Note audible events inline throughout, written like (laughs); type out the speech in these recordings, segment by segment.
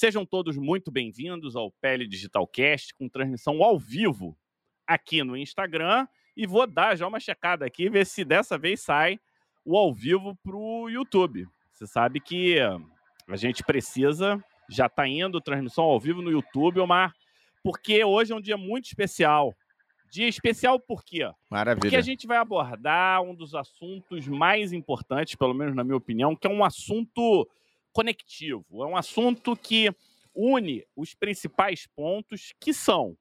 Sejam todos muito bem-vindos ao Pele Digital Cast, com transmissão ao vivo aqui no Instagram. E vou dar já uma checada aqui, ver se dessa vez sai o ao vivo para o YouTube. Você sabe que a gente precisa, já está indo transmissão ao vivo no YouTube, Omar, porque hoje é um dia muito especial. Dia especial por quê? Maravilha. Porque a gente vai abordar um dos assuntos mais importantes, pelo menos na minha opinião, que é um assunto conectivo. É um assunto que une os principais pontos que são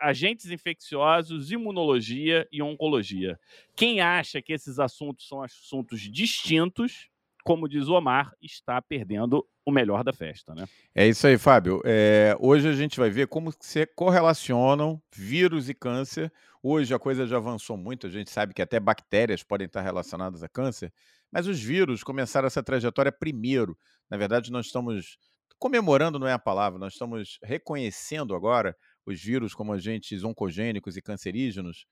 agentes infecciosos, imunologia e oncologia. Quem acha que esses assuntos são assuntos distintos, como diz o Omar, está perdendo o melhor da festa, né? É isso aí, Fábio. É, hoje a gente vai ver como se correlacionam vírus e câncer. Hoje a coisa já avançou muito, a gente sabe que até bactérias podem estar relacionadas a câncer, mas os vírus começaram essa trajetória primeiro. Na verdade, nós estamos comemorando, não é a palavra, nós estamos reconhecendo agora os vírus como agentes oncogênicos e cancerígenos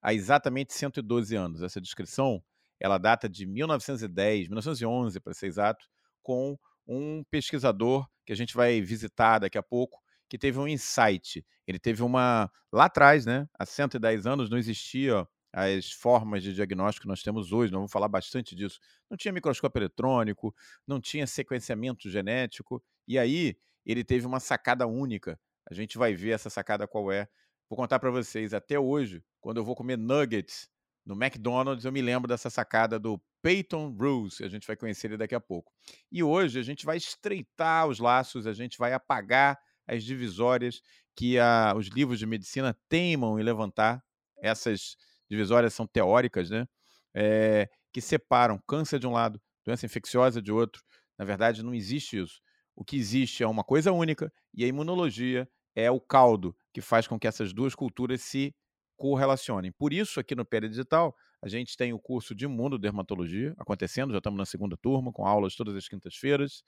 há exatamente 112 anos. Essa descrição ela data de 1910, 1911, para ser exato, com um pesquisador que a gente vai visitar daqui a pouco, que teve um insight. Ele teve uma. Lá atrás, né? Há 110 anos não existia as formas de diagnóstico que nós temos hoje, nós vamos falar bastante disso. Não tinha microscópio eletrônico, não tinha sequenciamento genético, e aí ele teve uma sacada única. A gente vai ver essa sacada qual é. Vou contar para vocês, até hoje, quando eu vou comer nuggets no McDonald's, eu me lembro dessa sacada do Peyton Rules, a gente vai conhecer ele daqui a pouco. E hoje a gente vai estreitar os laços, a gente vai apagar as divisórias que a, os livros de medicina teimam em levantar. Essas divisórias são teóricas, né? É, que separam câncer de um lado, doença infecciosa de outro. Na verdade, não existe isso. O que existe é uma coisa única e a imunologia é o caldo que faz com que essas duas culturas se correlacionem. Por isso, aqui no Pele Digital, a gente tem o curso de imunodermatologia acontecendo, já estamos na segunda turma, com aulas todas as quintas-feiras.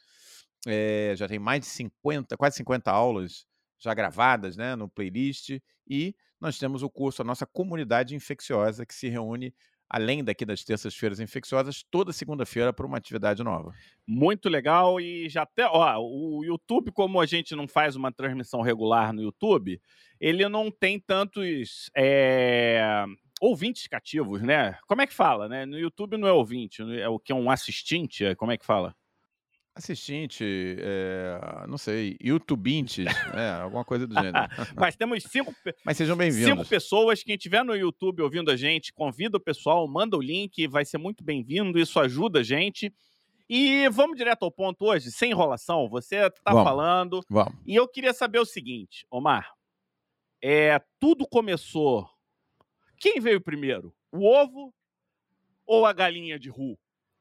É, já tem mais de 50, quase 50 aulas já gravadas né, no playlist. E nós temos o curso, a nossa comunidade infecciosa, que se reúne além daqui das terças-feiras infecciosas, toda segunda-feira para uma atividade nova. Muito legal e já até, ó, o YouTube, como a gente não faz uma transmissão regular no YouTube, ele não tem tantos é, ouvintes cativos, né? Como é que fala, né? No YouTube não é ouvinte, é o que é um assistente, é, como é que fala? Assistente, é, não sei, YouTubintes, (laughs) é, alguma coisa do gênero. (laughs) Mas temos cinco, Mas sejam bem-vindos. cinco pessoas. Quem estiver no YouTube ouvindo a gente, convida o pessoal, manda o link, vai ser muito bem-vindo, isso ajuda a gente. E vamos direto ao ponto hoje, sem enrolação. Você está falando. Vamos. E eu queria saber o seguinte, Omar. É, tudo começou. Quem veio primeiro? O ovo ou a galinha de Ru?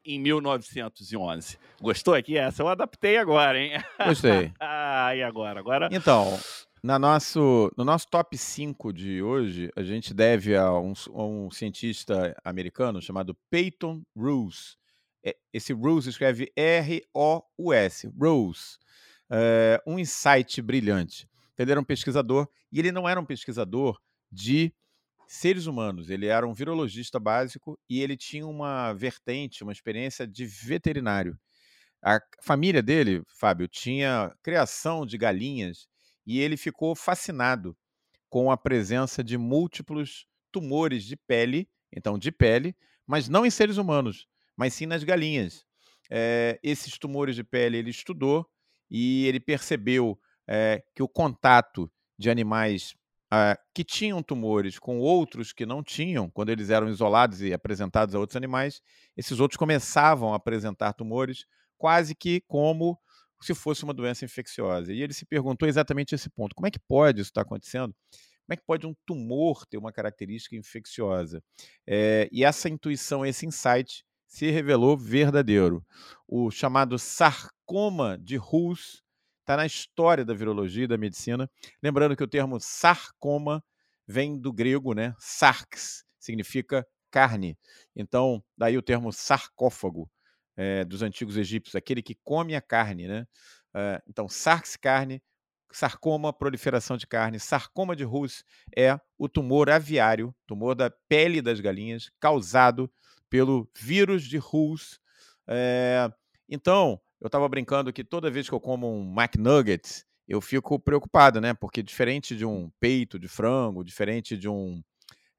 Em 1911. Gostou aqui? Essa eu adaptei agora, hein? Gostei. (laughs) ah, e agora? Agora. Então, na nosso, no nosso top 5 de hoje, a gente deve a um, a um cientista americano chamado Peyton Roos. É, esse Roos escreve R-O-U-S. Roos. É, um insight brilhante. Ele era um pesquisador, e ele não era um pesquisador de seres humanos. Ele era um virologista básico e ele tinha uma vertente, uma experiência de veterinário. A família dele, Fábio, tinha criação de galinhas e ele ficou fascinado com a presença de múltiplos tumores de pele, então de pele, mas não em seres humanos, mas sim nas galinhas. É, esses tumores de pele ele estudou e ele percebeu é, que o contato de animais uh, que tinham tumores com outros que não tinham, quando eles eram isolados e apresentados a outros animais, esses outros começavam a apresentar tumores quase que como se fosse uma doença infecciosa. E ele se perguntou exatamente esse ponto: como é que pode isso estar acontecendo? Como é que pode um tumor ter uma característica infecciosa? É, e essa intuição, esse insight, se revelou verdadeiro. O chamado sarcoma de Hus está na história da virologia e da medicina. Lembrando que o termo sarcoma vem do grego, né? Sarx significa carne. Então, daí o termo sarcófago é, dos antigos egípcios, aquele que come a carne, né? É, então, sarx, carne, sarcoma, proliferação de carne, sarcoma de Rus é o tumor aviário, tumor da pele das galinhas, causado pelo vírus de Rus. É, então, eu estava brincando que toda vez que eu como um McNuggets, eu fico preocupado, né? Porque diferente de um peito de frango, diferente de um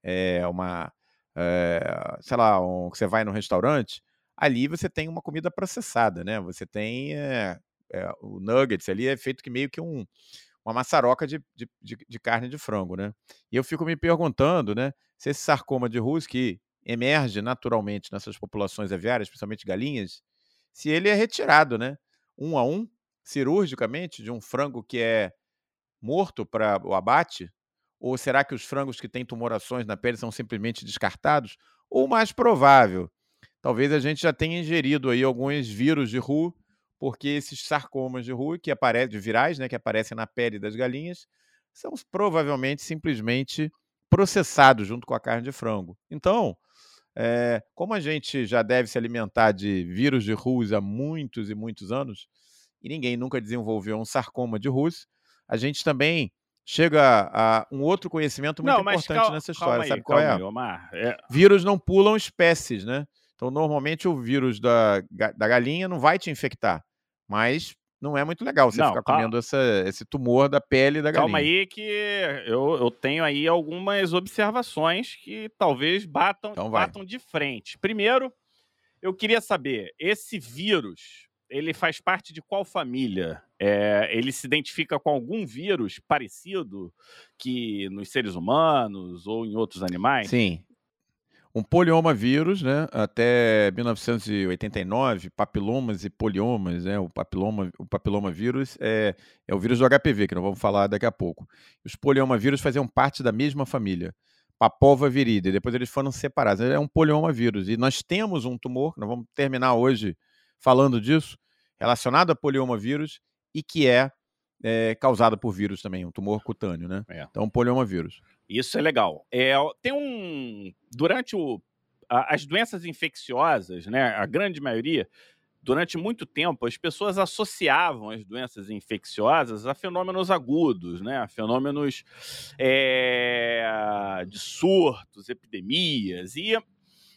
é, uma é, sei lá, um, que você vai no restaurante, ali você tem uma comida processada, né? Você tem é, o nuggets ali é feito que meio que um uma maçaroca de, de, de, de, carne de frango, né? E eu fico me perguntando, né, se esse sarcoma de Rus que emerge naturalmente nessas populações aviárias, principalmente galinhas, se ele é retirado, né, um a um, cirurgicamente, de um frango que é morto para o abate, ou será que os frangos que têm tumorações na pele são simplesmente descartados? Ou mais provável, talvez a gente já tenha ingerido aí alguns vírus de RU porque esses sarcomas de Rui, que aparecem, virais, né, que aparecem na pele das galinhas, são provavelmente simplesmente processados junto com a carne de frango. Então, é, como a gente já deve se alimentar de vírus de Rus há muitos e muitos anos, e ninguém nunca desenvolveu um sarcoma de Rus, a gente também chega a um outro conhecimento muito não, importante calma, nessa história. Aí, Sabe qual é? Aí. É... Vírus não pulam espécies, né? Então, normalmente, o vírus da, da galinha não vai te infectar. Mas não é muito legal você não, ficar comendo essa, esse tumor da pele da galinha. Calma aí que eu, eu tenho aí algumas observações que talvez batam, então batam de frente. Primeiro, eu queria saber, esse vírus, ele faz parte de qual família? É, ele se identifica com algum vírus parecido que nos seres humanos ou em outros animais? Sim, um polioma vírus, né? Até 1989, papilomas e poliomas, né? O papiloma, o papiloma vírus é, é o vírus do HPV, que nós vamos falar daqui a pouco. Os polioma vírus faziam parte da mesma família, Papova viride. Depois eles foram separados. É um polioma vírus. E nós temos um tumor, nós vamos terminar hoje falando disso, relacionado a polioma vírus e que é, é causado por vírus também, um tumor cutâneo, né? É. Então, polioma vírus. Isso é legal. É, tem um. Durante o, a, as doenças infecciosas, né, a grande maioria, durante muito tempo, as pessoas associavam as doenças infecciosas a fenômenos agudos, né, a fenômenos é, de surtos, epidemias. E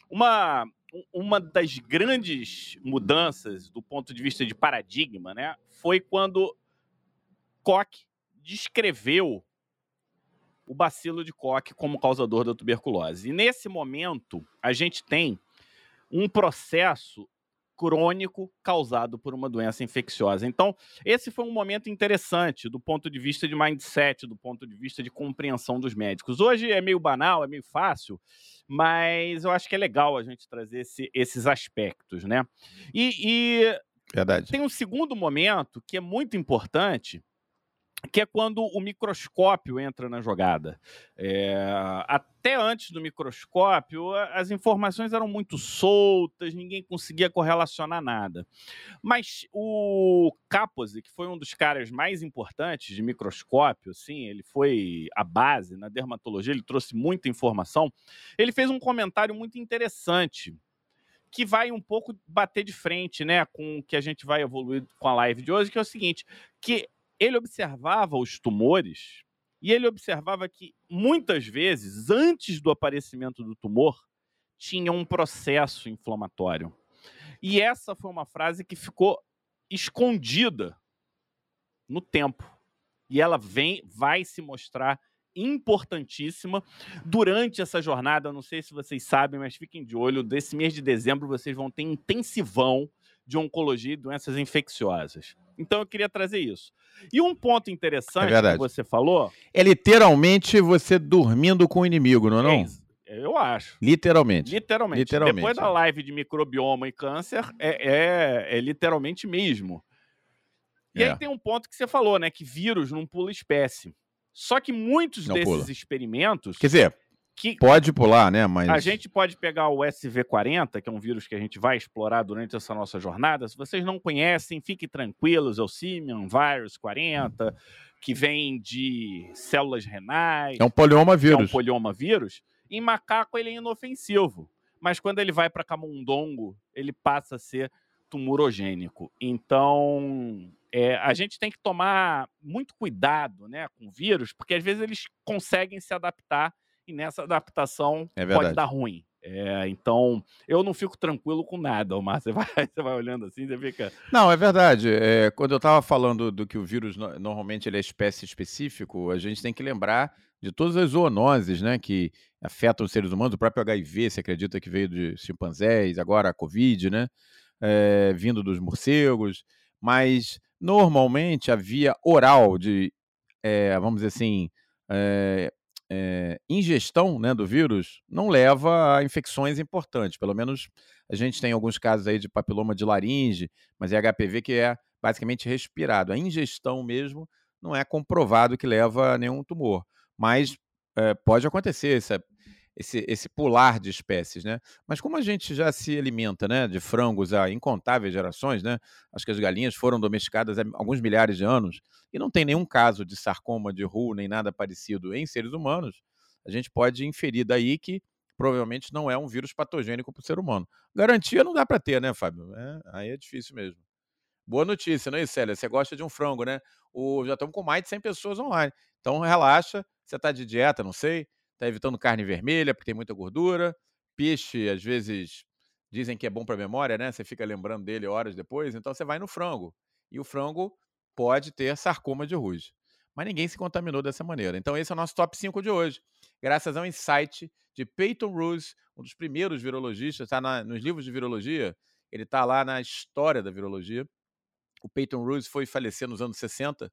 uma, uma das grandes mudanças do ponto de vista de paradigma né, foi quando Koch descreveu o bacilo de Koch como causador da tuberculose. E nesse momento, a gente tem um processo crônico causado por uma doença infecciosa. Então, esse foi um momento interessante do ponto de vista de mindset, do ponto de vista de compreensão dos médicos. Hoje é meio banal, é meio fácil, mas eu acho que é legal a gente trazer esse, esses aspectos, né? E, e Verdade. tem um segundo momento que é muito importante, que é quando o microscópio entra na jogada. É, até antes do microscópio, as informações eram muito soltas, ninguém conseguia correlacionar nada. Mas o Kaposi, que foi um dos caras mais importantes de microscópio, assim, ele foi a base na dermatologia, ele trouxe muita informação. Ele fez um comentário muito interessante que vai um pouco bater de frente, né, com o que a gente vai evoluir com a live de hoje, que é o seguinte, que ele observava os tumores e ele observava que muitas vezes, antes do aparecimento do tumor, tinha um processo inflamatório. E essa foi uma frase que ficou escondida no tempo. E ela vem, vai se mostrar importantíssima durante essa jornada. não sei se vocês sabem, mas fiquem de olho. Desse mês de dezembro, vocês vão ter intensivão de oncologia e doenças infecciosas. Então eu queria trazer isso. E um ponto interessante é que você falou. É literalmente você dormindo com o inimigo, não é? Não? É, eu acho. Literalmente. literalmente. Literalmente. Depois da live de microbioma e câncer, é, é, é literalmente mesmo. E é. aí tem um ponto que você falou, né? Que vírus não pula espécie. Só que muitos não desses pula. experimentos. Quer dizer, que pode pular, né? Mas a gente pode pegar o SV40, que é um vírus que a gente vai explorar durante essa nossa jornada. Se vocês não conhecem, fiquem tranquilos, é o Simian Virus 40, que vem de células renais. É um polioma vírus. É um polioma vírus. Em macaco ele é inofensivo, mas quando ele vai para camundongo, ele passa a ser tumorogênico. Então, é, a gente tem que tomar muito cuidado, né, com vírus, porque às vezes eles conseguem se adaptar e nessa adaptação é pode dar ruim. É, então, eu não fico tranquilo com nada, Omar. (laughs) Você vai, você vai olhando assim, você fica. Não, é verdade. É, quando eu estava falando do que o vírus normalmente ele é espécie específico, a gente tem que lembrar de todas as zoonoses né, que afetam os seres humanos. O próprio HIV se acredita que veio de chimpanzés, agora a Covid, né? É, vindo dos morcegos. Mas normalmente a via oral de, é, vamos dizer assim, é, ingestão né, do vírus não leva a infecções importantes. Pelo menos a gente tem alguns casos aí de papiloma de laringe, mas é HPV que é basicamente respirado. A ingestão mesmo não é comprovado que leva a nenhum tumor, mas é, pode acontecer esse, esse pular de espécies, né? Mas como a gente já se alimenta, né, de frangos há incontáveis gerações, né? Acho que as galinhas foram domesticadas há alguns milhares de anos e não tem nenhum caso de sarcoma de Ru nem nada parecido em seres humanos. A gente pode inferir daí que provavelmente não é um vírus patogênico para o ser humano. Garantia não dá para ter, né, Fábio? É, aí é difícil mesmo. Boa notícia, não é, Célia? Você gosta de um frango, né? O, já estamos com mais de 100 pessoas online. Então relaxa, você está de dieta, não sei, está evitando carne vermelha, porque tem muita gordura. Peixe, às vezes, dizem que é bom para a memória, né? Você fica lembrando dele horas depois, então você vai no frango. E o frango pode ter sarcoma de ruge. Mas ninguém se contaminou dessa maneira. Então, esse é o nosso top 5 de hoje. Graças a um insight de Peyton Rose, um dos primeiros virologistas, está nos livros de virologia, ele está lá na história da virologia. O Peyton Rose foi falecer nos anos 60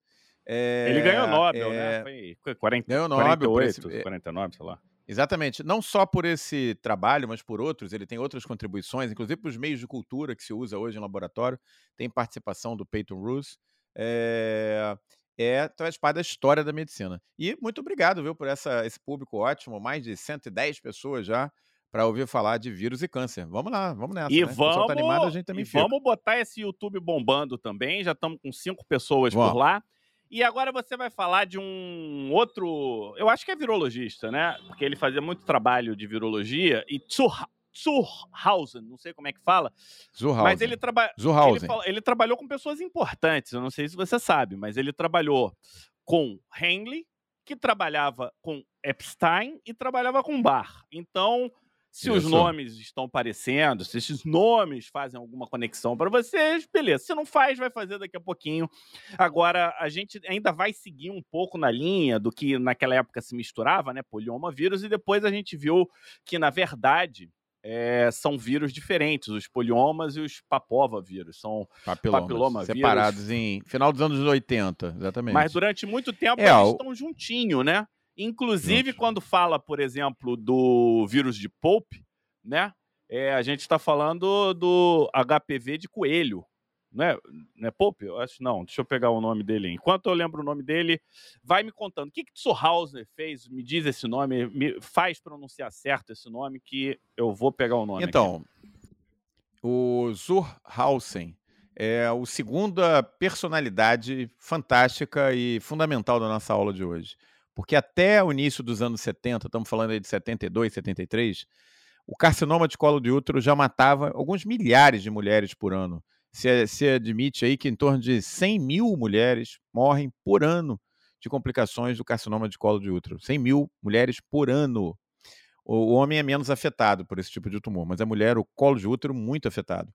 é, ele ganhou Nobel, é, né? Foi 40, ganhou Nobel 48, esse, 49, sei lá. Exatamente. Não só por esse trabalho, mas por outros. Ele tem outras contribuições, inclusive para os meios de cultura que se usa hoje em laboratório. Tem participação do Peyton Roos. É, é faz parte da história da medicina. E muito obrigado, viu, por essa, esse público ótimo. Mais de 110 pessoas já para ouvir falar de vírus e câncer. Vamos lá, vamos nessa. E né? vamos, tá animado, a gente também e vamos botar esse YouTube bombando também. Já estamos com cinco pessoas vamos. por lá. E agora você vai falar de um outro. Eu acho que é virologista, né? Porque ele fazia muito trabalho de virologia e Zurhausen, não sei como é que fala. Zurhausen. Mas ele, traba... ele, fala... ele trabalhou com pessoas importantes, eu não sei se você sabe, mas ele trabalhou com Henley, que trabalhava com Epstein e trabalhava com Barr. Então, se Isso. os nomes estão parecendo, se esses nomes fazem alguma conexão para vocês, beleza. Se não faz, vai fazer daqui a pouquinho. Agora, a gente ainda vai seguir um pouco na linha do que naquela época se misturava, né? Polioma vírus, e depois a gente viu que, na verdade, é, são vírus diferentes, os poliomas e os papova vírus. São Papilomas, papiloma separados em final dos anos 80, exatamente. Mas durante muito tempo é, eles o... estão juntinho, né? Inclusive, quando fala, por exemplo, do vírus de Pope, né? É, a gente está falando do HPV de coelho, né? Não é Pope? Eu acho não. Deixa eu pegar o nome dele. Enquanto eu lembro o nome dele, vai me contando. O que que Zurhauser fez? Me diz esse nome, me faz pronunciar certo esse nome que eu vou pegar o nome. Então, aqui. o Zurhausen é o segunda personalidade fantástica e fundamental da nossa aula de hoje. Porque até o início dos anos 70, estamos falando aí de 72, 73, o carcinoma de colo de útero já matava alguns milhares de mulheres por ano. Se, se admite aí que em torno de 100 mil mulheres morrem por ano de complicações do carcinoma de colo de útero. 100 mil mulheres por ano. O homem é menos afetado por esse tipo de tumor, mas a mulher, o colo de útero, muito afetado.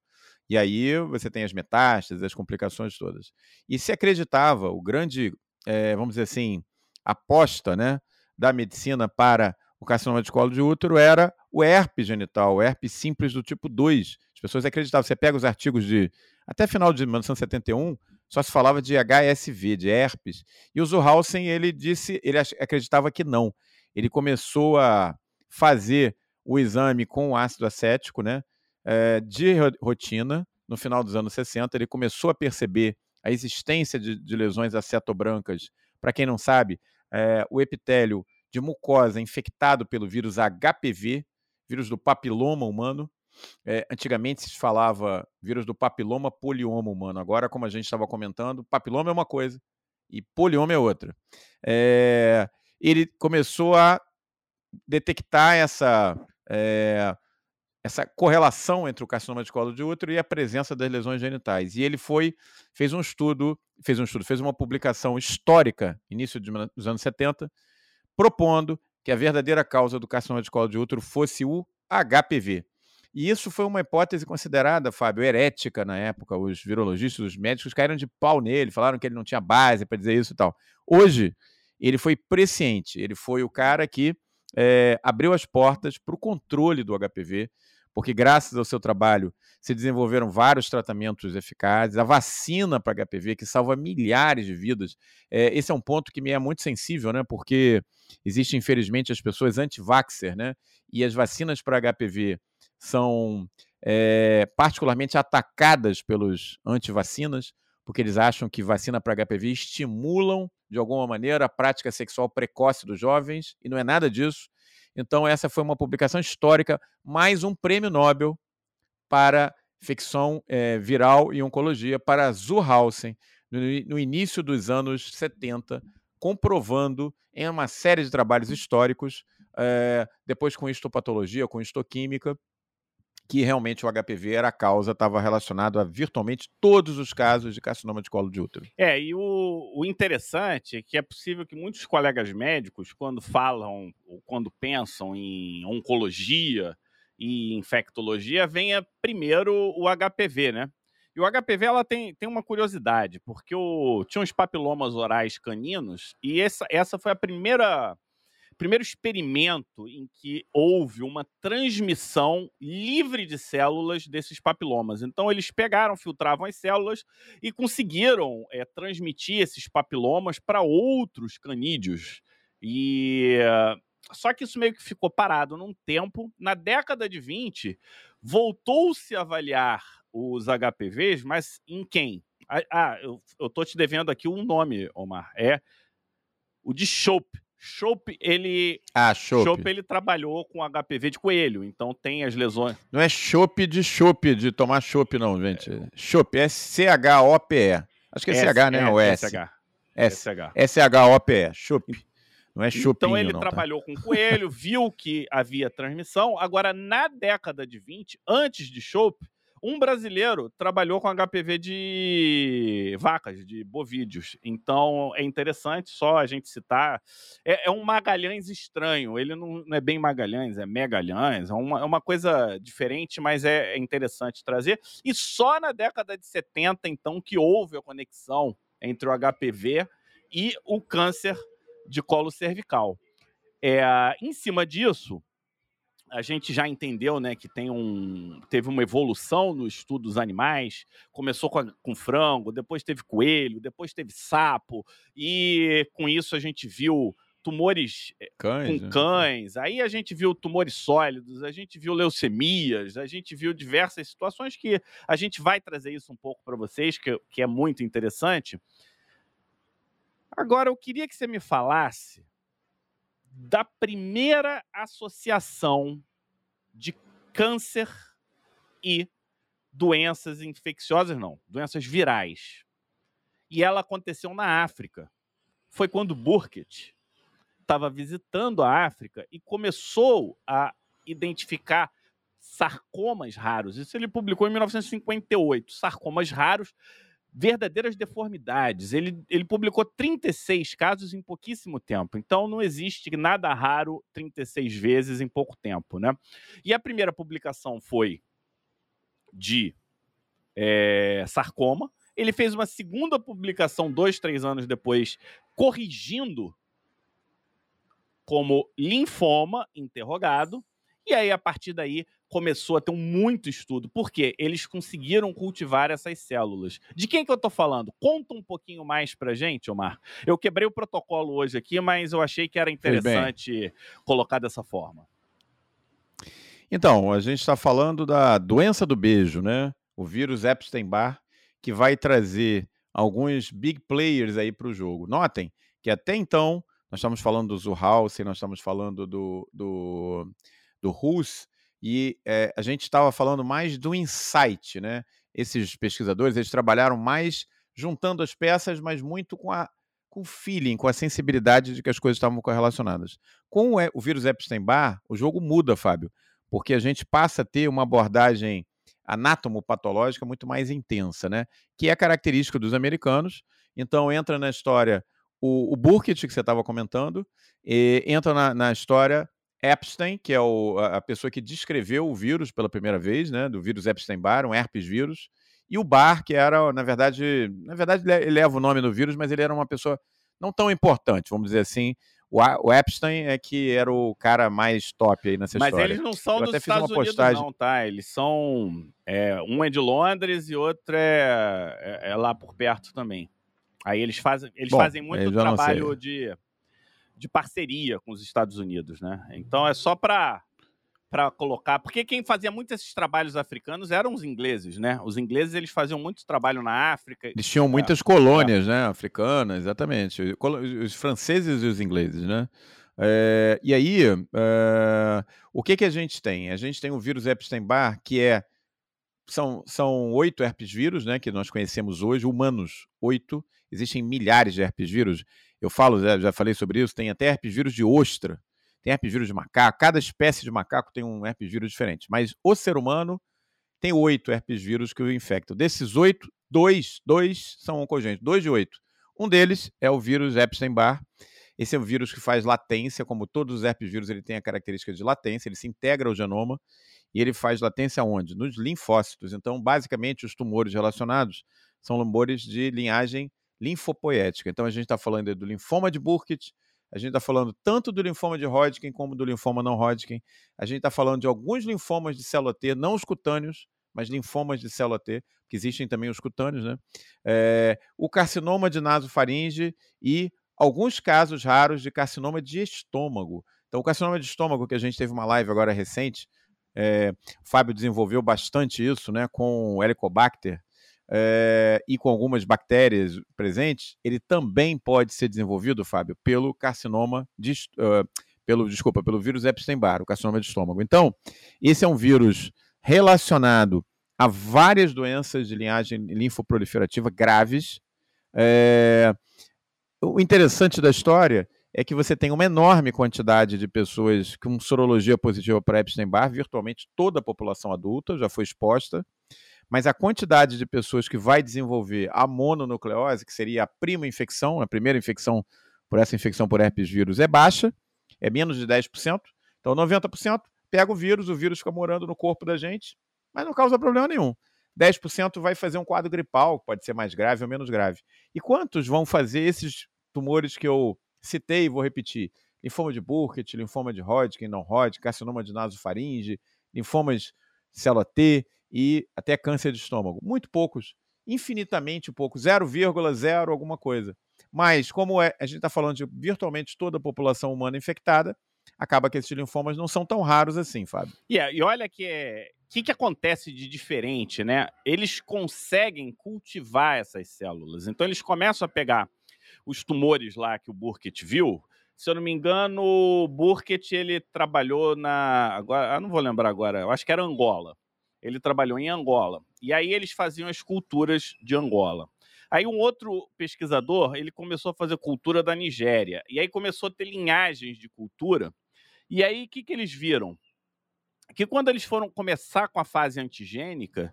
E aí você tem as metástases, as complicações todas. E se acreditava, o grande, é, vamos dizer assim, aposta né, da medicina para o carcinoma de colo de útero era o herpes genital, o herpes simples do tipo 2. As pessoas acreditavam. Você pega os artigos de. Até final de 1971, só se falava de HSV, de herpes. E o Zuhausen, ele disse, ele acreditava que não. Ele começou a fazer o exame com ácido acético, né, eh, de rotina, no final dos anos 60. Ele começou a perceber a existência de, de lesões acetobrancas. Para quem não sabe, é, o epitélio de mucosa infectado pelo vírus HPV, vírus do papiloma humano. É, antigamente se falava vírus do papiloma polioma humano. Agora, como a gente estava comentando, papiloma é uma coisa e polioma é outra. É, ele começou a detectar essa, é, essa correlação entre o carcinoma de colo de útero e a presença das lesões genitais. E ele foi, fez um estudo, fez um estudo, fez uma publicação histórica, início dos anos 70, propondo que a verdadeira causa do carcinoma de colo de útero fosse o HPV. E isso foi uma hipótese considerada, Fábio, herética na época. Os virologistas, os médicos caíram de pau nele, falaram que ele não tinha base para dizer isso e tal. Hoje, ele foi presciente, ele foi o cara que é, abriu as portas para o controle do HPV, porque graças ao seu trabalho se desenvolveram vários tratamentos eficazes, a vacina para HPV que salva milhares de vidas. É, esse é um ponto que me é muito sensível, né? Porque existe infelizmente as pessoas anti-vaxxer, né? E as vacinas para HPV são é, particularmente atacadas pelos anti-vacinas, porque eles acham que vacina para HPV estimulam de alguma maneira a prática sexual precoce dos jovens, e não é nada disso. Então, essa foi uma publicação histórica, mais um prêmio Nobel para ficção é, viral e oncologia para Zurhausen, no, no início dos anos 70, comprovando em uma série de trabalhos históricos, é, depois com histopatologia, com histoquímica, que realmente o HPV era a causa, estava relacionado a virtualmente todos os casos de carcinoma de colo de útero. É, e o, o interessante é que é possível que muitos colegas médicos, quando falam, ou quando pensam em oncologia e infectologia, venha primeiro o HPV, né? E o HPV ela tem, tem uma curiosidade, porque o, tinha uns papilomas orais caninos, e essa, essa foi a primeira primeiro experimento em que houve uma transmissão livre de células desses papilomas. Então, eles pegaram, filtravam as células e conseguiram é, transmitir esses papilomas para outros canídeos. E. Só que isso meio que ficou parado num tempo. Na década de 20, voltou-se a avaliar os HPVs, mas em quem? Ah, ah eu, eu tô te devendo aqui um nome, Omar. É o de Chope. Chope, ele. Ah, Chope. Chope, ele trabalhou com HPV de coelho, então tem as lesões. Não é Chope de Chope, de tomar Chope, não, gente. É. Chope. Acho que é C-H, né? O S. SH. S-H. S-H-O-P-E. Chope. Não é chupinho, Então ele não, tá? trabalhou tá? com coelho, (laughs) viu que havia transmissão. Agora, na década de 20, antes de Chope, um brasileiro trabalhou com HPV de vacas, de bovídeos. Então é interessante só a gente citar. É, é um Magalhães estranho. Ele não, não, é bem Magalhães, é Megalhães. É uma, é uma coisa diferente, mas é, é interessante trazer. E só na década de 70, então, que houve a conexão entre o HPV e o câncer de colo cervical. É, em cima disso, a gente já entendeu né, que tem um, teve uma evolução no estudo dos animais. Começou com, a, com frango, depois teve coelho, depois teve sapo, e com isso a gente viu tumores eh, cães, com né? cães, aí a gente viu tumores sólidos, a gente viu leucemias, a gente viu diversas situações que a gente vai trazer isso um pouco para vocês, que, que é muito interessante. Agora, eu queria que você me falasse da primeira associação de câncer e doenças infecciosas, não, doenças virais. E ela aconteceu na África. Foi quando Burkitt estava visitando a África e começou a identificar sarcomas raros. Isso ele publicou em 1958. Sarcomas raros verdadeiras deformidades. Ele, ele publicou 36 casos em pouquíssimo tempo. Então não existe nada raro 36 vezes em pouco tempo, né? E a primeira publicação foi de é, sarcoma. Ele fez uma segunda publicação dois, três anos depois, corrigindo como linfoma interrogado. E aí, a partir daí, começou a ter um muito estudo. Por quê? Eles conseguiram cultivar essas células. De quem que eu estou falando? Conta um pouquinho mais para gente, Omar. Eu quebrei o protocolo hoje aqui, mas eu achei que era interessante colocar dessa forma. Então, a gente está falando da doença do beijo, né? O vírus Epstein-Barr, que vai trazer alguns big players aí para o jogo. Notem que até então nós estamos falando do Zuhausen, nós estamos falando do, do, do Hus, e é, a gente estava falando mais do insight, né? Esses pesquisadores, eles trabalharam mais juntando as peças, mas muito com a com o feeling, com a sensibilidade de que as coisas estavam correlacionadas. Com o, o vírus Epstein-Barr, o jogo muda, Fábio, porque a gente passa a ter uma abordagem anátomo-patológica muito mais intensa, né? Que é característica dos americanos. Então entra na história o, o Burkitt, que você estava comentando, entra na, na história Epstein, que é o, a pessoa que descreveu o vírus pela primeira vez, né, do vírus Epstein-Barr, um herpes vírus, e o Barr, que era, na verdade, na verdade ele leva o nome do vírus, mas ele era uma pessoa não tão importante, vamos dizer assim. O, o Epstein é que era o cara mais top aí nessa mas história. Mas eles não são Eu dos Estados Unidos, postagem... não, tá? Eles são. É, um é de Londres e outro é, é, é, lá por perto também. Aí eles fazem, eles Bom, fazem muito trabalho de, de parceria com os Estados Unidos, né? Então é só para para colocar, porque quem fazia muito esses trabalhos africanos eram os ingleses, né? Os ingleses eles faziam muito trabalho na África. Eles tinham muitas é, colônias, é. né, africanas, exatamente. Os franceses e os ingleses, né? É, e aí, é, o que que a gente tem? A gente tem o vírus Epstein-Barr, que é são, são oito herpes vírus, né, que nós conhecemos hoje, humanos, oito. Existem milhares de herpes vírus. Eu falo, já, já falei sobre isso, tem até herpes vírus de ostra tem herpes vírus de macaco, cada espécie de macaco tem um herpes vírus diferente. Mas o ser humano tem oito herpes vírus que o infectam. Desses oito, dois, dois são oncogênicos, dois de oito. Um deles é o vírus Epstein-Barr. Esse é um vírus que faz latência, como todos os herpes vírus, ele tem a característica de latência, ele se integra ao genoma e ele faz latência onde? Nos linfócitos. Então, basicamente, os tumores relacionados são tumores de linhagem linfopoética. Então, a gente está falando do linfoma de Burkitt, a gente está falando tanto do linfoma de Hodgkin como do linfoma não Hodgkin. A gente está falando de alguns linfomas de célula T, não os cutâneos, mas linfomas de célula T, que existem também os cutâneos, né? É, o carcinoma de nasofaringe e alguns casos raros de carcinoma de estômago. Então, o carcinoma de estômago, que a gente teve uma live agora recente, é, o Fábio desenvolveu bastante isso, né, com o Helicobacter, é, e com algumas bactérias presentes, ele também pode ser desenvolvido, Fábio, pelo carcinoma de, uh, pelo, desculpa, pelo vírus Epstein-Barr, o carcinoma de estômago. Então, esse é um vírus relacionado a várias doenças de linhagem linfoproliferativa graves. É, o interessante da história é que você tem uma enorme quantidade de pessoas com sorologia positiva para Epstein-Barr, virtualmente toda a população adulta já foi exposta mas a quantidade de pessoas que vai desenvolver a mononucleose, que seria a prima infecção, a primeira infecção por essa infecção por herpes vírus, é baixa, é menos de 10%. Então, 90% pega o vírus, o vírus fica morando no corpo da gente, mas não causa problema nenhum. 10% vai fazer um quadro gripal, pode ser mais grave ou menos grave. E quantos vão fazer esses tumores que eu citei vou repetir? Linfoma de Burkitt, linfoma de Hodgkin, não Hodgkin, carcinoma de nasofaringe, linfomas célula T, e até câncer de estômago. Muito poucos, infinitamente poucos, 0,0 alguma coisa. Mas, como é, a gente está falando de virtualmente toda a população humana infectada, acaba que esses linfomas não são tão raros assim, Fábio. Yeah, e olha que é. O que, que acontece de diferente, né? Eles conseguem cultivar essas células. Então, eles começam a pegar os tumores lá que o Burkitt viu. Se eu não me engano, o Burkitt ele trabalhou na. Agora, eu não vou lembrar agora, eu acho que era Angola ele trabalhou em Angola. E aí eles faziam as culturas de Angola. Aí um outro pesquisador, ele começou a fazer cultura da Nigéria. E aí começou a ter linhagens de cultura. E aí o que, que eles viram? Que quando eles foram começar com a fase antigênica,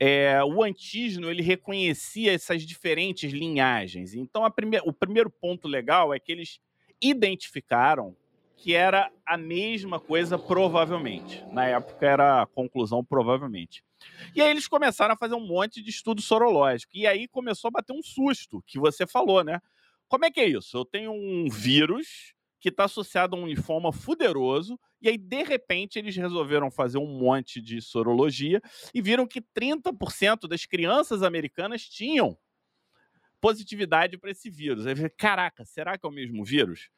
é, o antígeno ele reconhecia essas diferentes linhagens. Então, prime o primeiro ponto legal é que eles identificaram que era a mesma coisa, provavelmente. Na época era a conclusão, provavelmente. E aí eles começaram a fazer um monte de estudo sorológico. E aí começou a bater um susto, que você falou, né? Como é que é isso? Eu tenho um vírus que está associado a um linfoma fuderoso, e aí, de repente, eles resolveram fazer um monte de sorologia e viram que 30% das crianças americanas tinham positividade para esse vírus. Aí, caraca, será que é o mesmo vírus?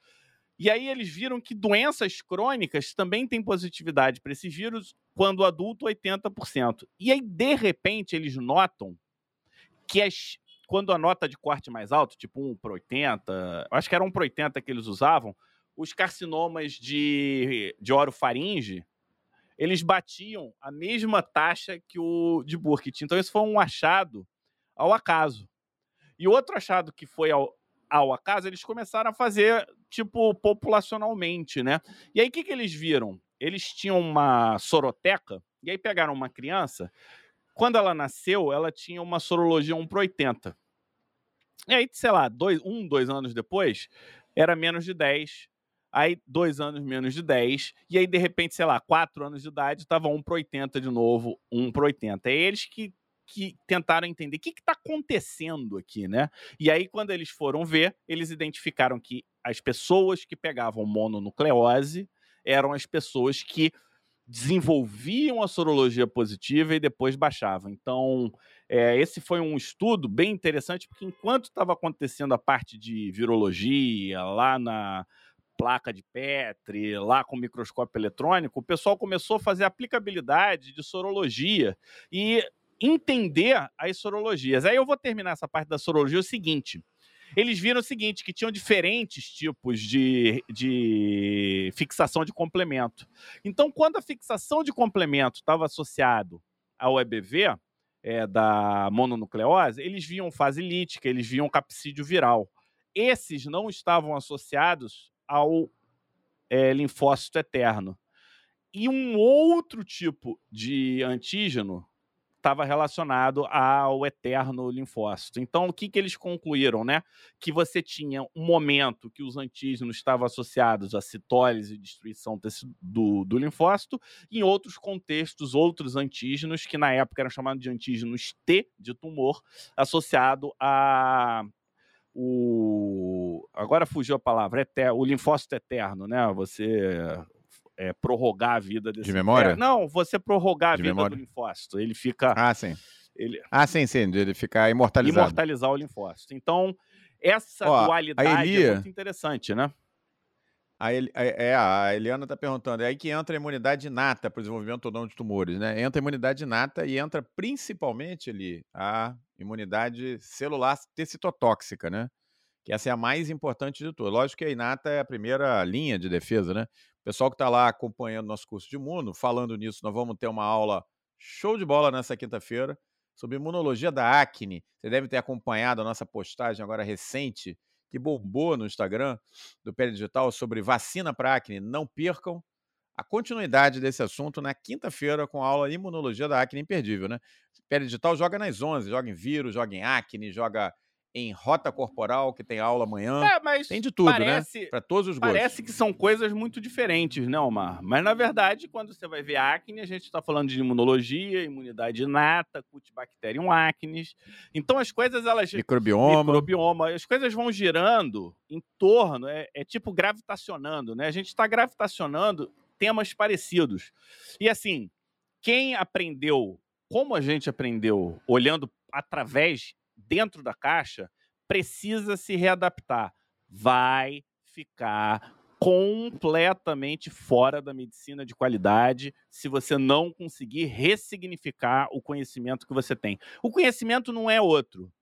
E aí eles viram que doenças crônicas também têm positividade para esse vírus, quando adulto, 80%. E aí, de repente, eles notam que as, quando a nota de corte mais alto, tipo 1 para 80, acho que era 1 para 80 que eles usavam, os carcinomas de, de orofaringe, eles batiam a mesma taxa que o de Burkitt. Então, isso foi um achado ao acaso. E outro achado que foi ao, ao acaso, eles começaram a fazer, tipo, populacionalmente, né? E aí, o que, que eles viram? Eles tinham uma soroteca, e aí pegaram uma criança, quando ela nasceu, ela tinha uma sorologia 1 para 80. E aí, sei lá, dois, um, dois anos depois, era menos de 10 aí dois anos menos de 10, e aí, de repente, sei lá, quatro anos de idade, estava 1 para 80 de novo, 1 para 80. É eles que, que tentaram entender o que está acontecendo aqui, né? E aí, quando eles foram ver, eles identificaram que as pessoas que pegavam mononucleose eram as pessoas que desenvolviam a sorologia positiva e depois baixavam. Então, é, esse foi um estudo bem interessante, porque enquanto estava acontecendo a parte de virologia, lá na placa de Petri, lá com microscópio eletrônico, o pessoal começou a fazer aplicabilidade de sorologia e entender as sorologias. Aí eu vou terminar essa parte da sorologia o seguinte eles viram o seguinte, que tinham diferentes tipos de, de fixação de complemento. Então, quando a fixação de complemento estava associado ao EBV, é, da mononucleose, eles viam fase lítica, eles viam capsídio viral. Esses não estavam associados ao é, linfócito eterno. E um outro tipo de antígeno estava relacionado ao eterno linfócito. Então, o que, que eles concluíram, né? Que você tinha um momento que os antígenos estavam associados à citólise e destruição do, do linfócito, em outros contextos, outros antígenos, que na época eram chamados de antígenos T, de tumor, associado a o agora fugiu a palavra, o linfócito eterno, né? Você é, prorrogar a vida desse. De memória? É, não, você prorrogar a de vida memória? do linfócito. Ele fica. Ah, sim. Ele... Ah, sim, sim, ele ficar imortalizado. Imortalizar o linfócito. Então, essa Ó, dualidade Elia... é muito interessante, né? A, El, é, a Eliana está perguntando, é aí que entra a imunidade inata para o desenvolvimento ou não de tumores, né? Entra a imunidade inata e entra principalmente ali a imunidade celular tecitotóxica, né? Que essa é a mais importante de todas. Lógico que a inata é a primeira linha de defesa, né? Pessoal que está lá acompanhando nosso curso de imuno, falando nisso, nós vamos ter uma aula show de bola nessa quinta-feira sobre imunologia da acne. Você deve ter acompanhado a nossa postagem agora recente, que bombou no Instagram do Pé Digital sobre vacina para acne. Não percam a continuidade desse assunto na quinta-feira com a aula Imunologia da Acne Imperdível, né? Pé Digital joga nas 11, joga em vírus, joga em acne, joga em rota corporal, que tem aula amanhã. É, mas tem de tudo, né? parece, né? Para todos os gostos. Parece que são coisas muito diferentes, né, Omar? Mas, na verdade, quando você vai ver acne, a gente está falando de imunologia, imunidade inata, Cutibacterium acnes. Então, as coisas, elas... Microbioma. Microbioma. As coisas vão girando em torno, é, é tipo gravitacionando, né? A gente está gravitacionando temas parecidos. E, assim, quem aprendeu, como a gente aprendeu, olhando através dentro da caixa, precisa se readaptar. Vai ficar completamente fora da medicina de qualidade se você não conseguir ressignificar o conhecimento que você tem. O conhecimento não é outro.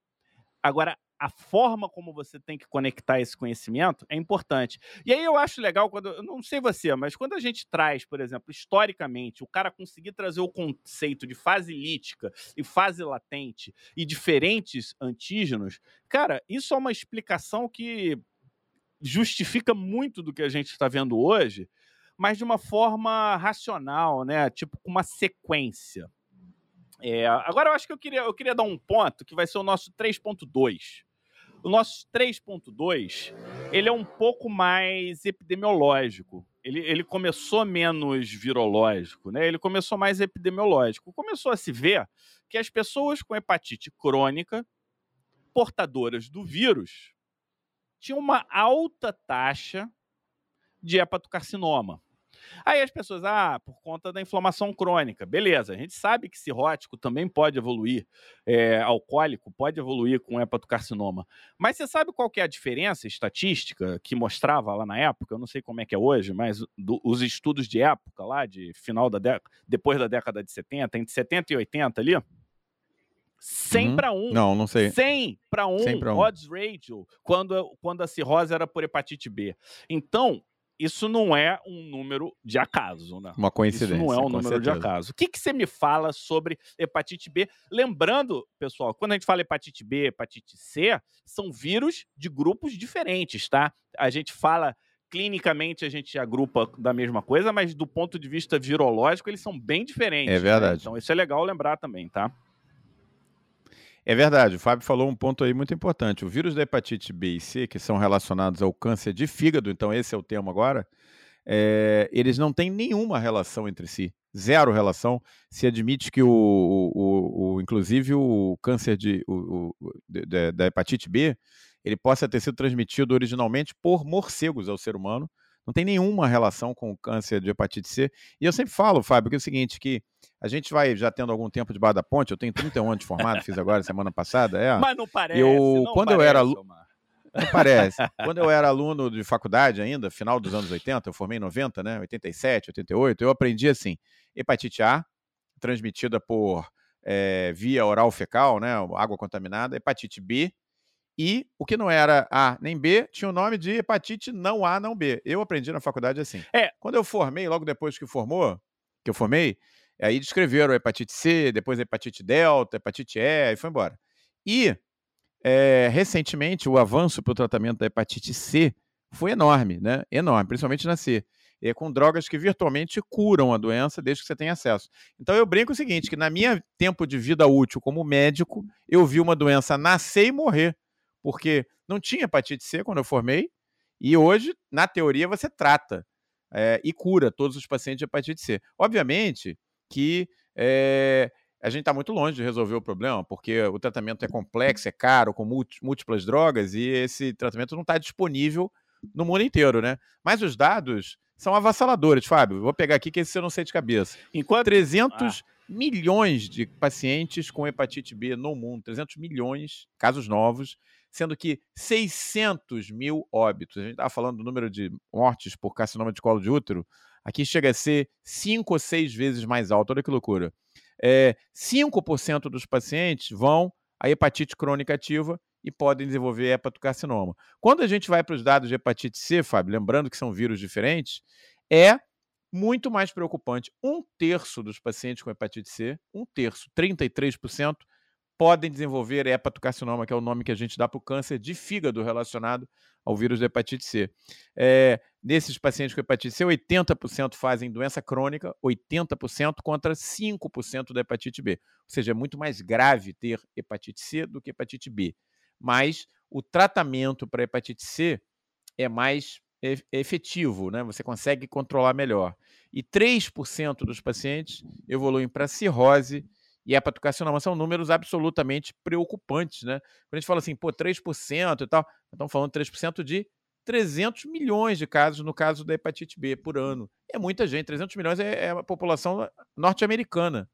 Agora, a forma como você tem que conectar esse conhecimento é importante. E aí eu acho legal quando, eu não sei você, mas quando a gente traz, por exemplo, historicamente, o cara conseguir trazer o conceito de fase lítica e fase latente e diferentes antígenos, cara, isso é uma explicação que justifica muito do que a gente está vendo hoje, mas de uma forma racional, né? Tipo, com uma sequência. É, agora eu acho que eu queria, eu queria dar um ponto que vai ser o nosso 3.2. O nosso 3.2, ele é um pouco mais epidemiológico. Ele, ele começou menos virológico, né? Ele começou mais epidemiológico. Começou a se ver que as pessoas com hepatite crônica, portadoras do vírus, tinham uma alta taxa de hepatocarcinoma. Aí as pessoas, ah, por conta da inflamação crônica. Beleza, a gente sabe que cirrótico também pode evoluir, é, alcoólico pode evoluir com hepatocarcinoma. Mas você sabe qual que é a diferença estatística que mostrava lá na época? Eu não sei como é que é hoje, mas do, os estudos de época lá, de final da década, depois da década de 70, entre 70 e 80 ali, 100 uhum. para 1. Não, não sei. 100 para 1, 100 1. odds ratio, quando, quando a cirrose era por hepatite B. Então, isso não é um número de acaso, né? Uma coincidência. Isso não é um número certeza. de acaso. O que, que você me fala sobre hepatite B? Lembrando, pessoal, quando a gente fala hepatite B, hepatite C, são vírus de grupos diferentes, tá? A gente fala clinicamente a gente agrupa da mesma coisa, mas do ponto de vista virológico eles são bem diferentes. É verdade. Né? Então isso é legal lembrar também, tá? É verdade, o Fábio falou um ponto aí muito importante. O vírus da hepatite B e C, que são relacionados ao câncer de fígado, então esse é o tema agora, é, eles não têm nenhuma relação entre si, zero relação. Se admite que o, o, o inclusive o câncer de, o, de, da hepatite B, ele possa ter sido transmitido originalmente por morcegos ao ser humano, não tem nenhuma relação com o câncer de hepatite C. E eu sempre falo, Fábio, que é o seguinte, que a gente vai já tendo algum tempo debaixo da ponte, eu tenho 31 anos de formado, fiz agora semana passada, é. Mas não parece, eu, não quando parece, eu era Omar. não parece. Quando eu era aluno de faculdade ainda, final dos anos 80, eu formei em 90, né? 87, 88, eu aprendi assim: hepatite A, transmitida por é, via oral fecal, né? Água contaminada, hepatite B, e o que não era A nem B tinha o nome de hepatite não A, não B. Eu aprendi na faculdade assim. É. Quando eu formei, logo depois que formou, que eu formei, aí descreveram hepatite C, depois hepatite delta, hepatite E, e foi embora. E é, recentemente o avanço para o tratamento da hepatite C foi enorme, né? Enorme, principalmente na C. E com drogas que virtualmente curam a doença desde que você tenha acesso. Então eu brinco o seguinte, que na minha tempo de vida útil como médico, eu vi uma doença nascer e morrer porque não tinha hepatite C quando eu formei, e hoje, na teoria, você trata é, e cura todos os pacientes de hepatite C. Obviamente que é, a gente está muito longe de resolver o problema, porque o tratamento é complexo, é caro, com múltiplas drogas, e esse tratamento não está disponível no mundo inteiro, né? Mas os dados são avassaladores, Fábio. Vou pegar aqui que esse eu não sei de cabeça. Enquanto 300 ah. milhões de pacientes com hepatite B no mundo, 300 milhões, casos novos, sendo que 600 mil óbitos. A gente estava falando do número de mortes por carcinoma de colo de útero, aqui chega a ser cinco ou seis vezes mais alto. Olha que loucura. É, 5% dos pacientes vão à hepatite crônica ativa e podem desenvolver hepatocarcinoma. Quando a gente vai para os dados de hepatite C, Fábio, lembrando que são vírus diferentes, é muito mais preocupante. Um terço dos pacientes com hepatite C, um terço, 33%, podem desenvolver hepatocarcinoma, que é o nome que a gente dá para o câncer de fígado relacionado ao vírus da hepatite C. É, nesses pacientes com hepatite C, 80% fazem doença crônica, 80% contra 5% da hepatite B. Ou seja, é muito mais grave ter hepatite C do que hepatite B. Mas o tratamento para hepatite C é mais efetivo, né? você consegue controlar melhor. E 3% dos pacientes evoluem para cirrose e hepatocarcinoma são números absolutamente preocupantes, né? Quando a gente fala assim, pô, 3% e tal, estamos falando 3% de 300 milhões de casos no caso da hepatite B por ano. É muita gente, 300 milhões é, é a população norte-americana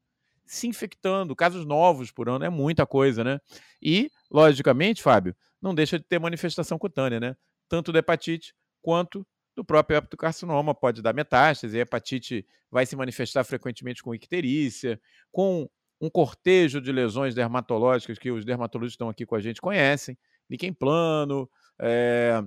se infectando, casos novos por ano, é muita coisa, né? E, logicamente, Fábio, não deixa de ter manifestação cutânea, né? Tanto da hepatite quanto do próprio hepatocarcinoma, pode dar metástase, a hepatite vai se manifestar frequentemente com icterícia, com um cortejo de lesões dermatológicas que os dermatologistas estão aqui com a gente conhecem, líquen plano, é,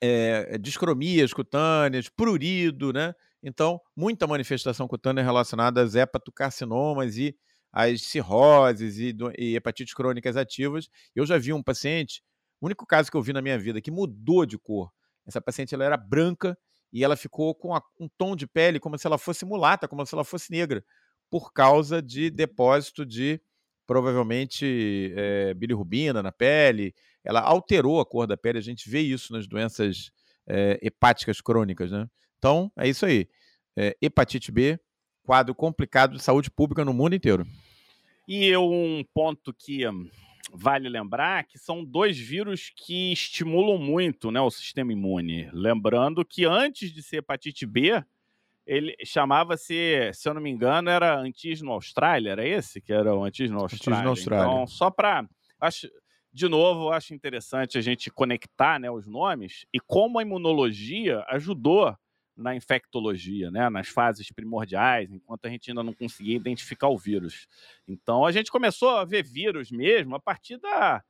é, discromias cutâneas, prurido, né? Então, muita manifestação cutânea relacionada às hepatocarcinomas e às cirroses e, do, e hepatites crônicas ativas. Eu já vi um paciente, o único caso que eu vi na minha vida que mudou de cor. Essa paciente ela era branca e ela ficou com a, um tom de pele como se ela fosse mulata, como se ela fosse negra por causa de depósito de provavelmente é, bilirrubina na pele. Ela alterou a cor da pele, a gente vê isso nas doenças é, hepáticas crônicas, né? Então, é isso aí. É, hepatite B, quadro complicado de saúde pública no mundo inteiro. E um ponto que vale lembrar que são dois vírus que estimulam muito né, o sistema imune. Lembrando que antes de ser hepatite B, ele chamava-se, se eu não me engano, era Antígeno Austrália, era esse que era o Antígeno Austrália? Antígeno Austrália. Então, só para... Acho, de novo, acho interessante a gente conectar né, os nomes e como a imunologia ajudou na infectologia, né, nas fases primordiais, enquanto a gente ainda não conseguia identificar o vírus. Então, a gente começou a ver vírus mesmo a partir da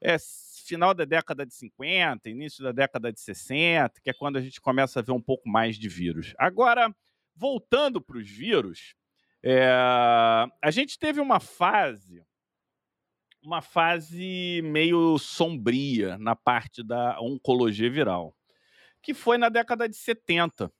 é, final da década de 50, início da década de 60, que é quando a gente começa a ver um pouco mais de vírus. Agora, voltando para os vírus, é, a gente teve uma fase, uma fase meio sombria na parte da oncologia viral, que foi na década de 70.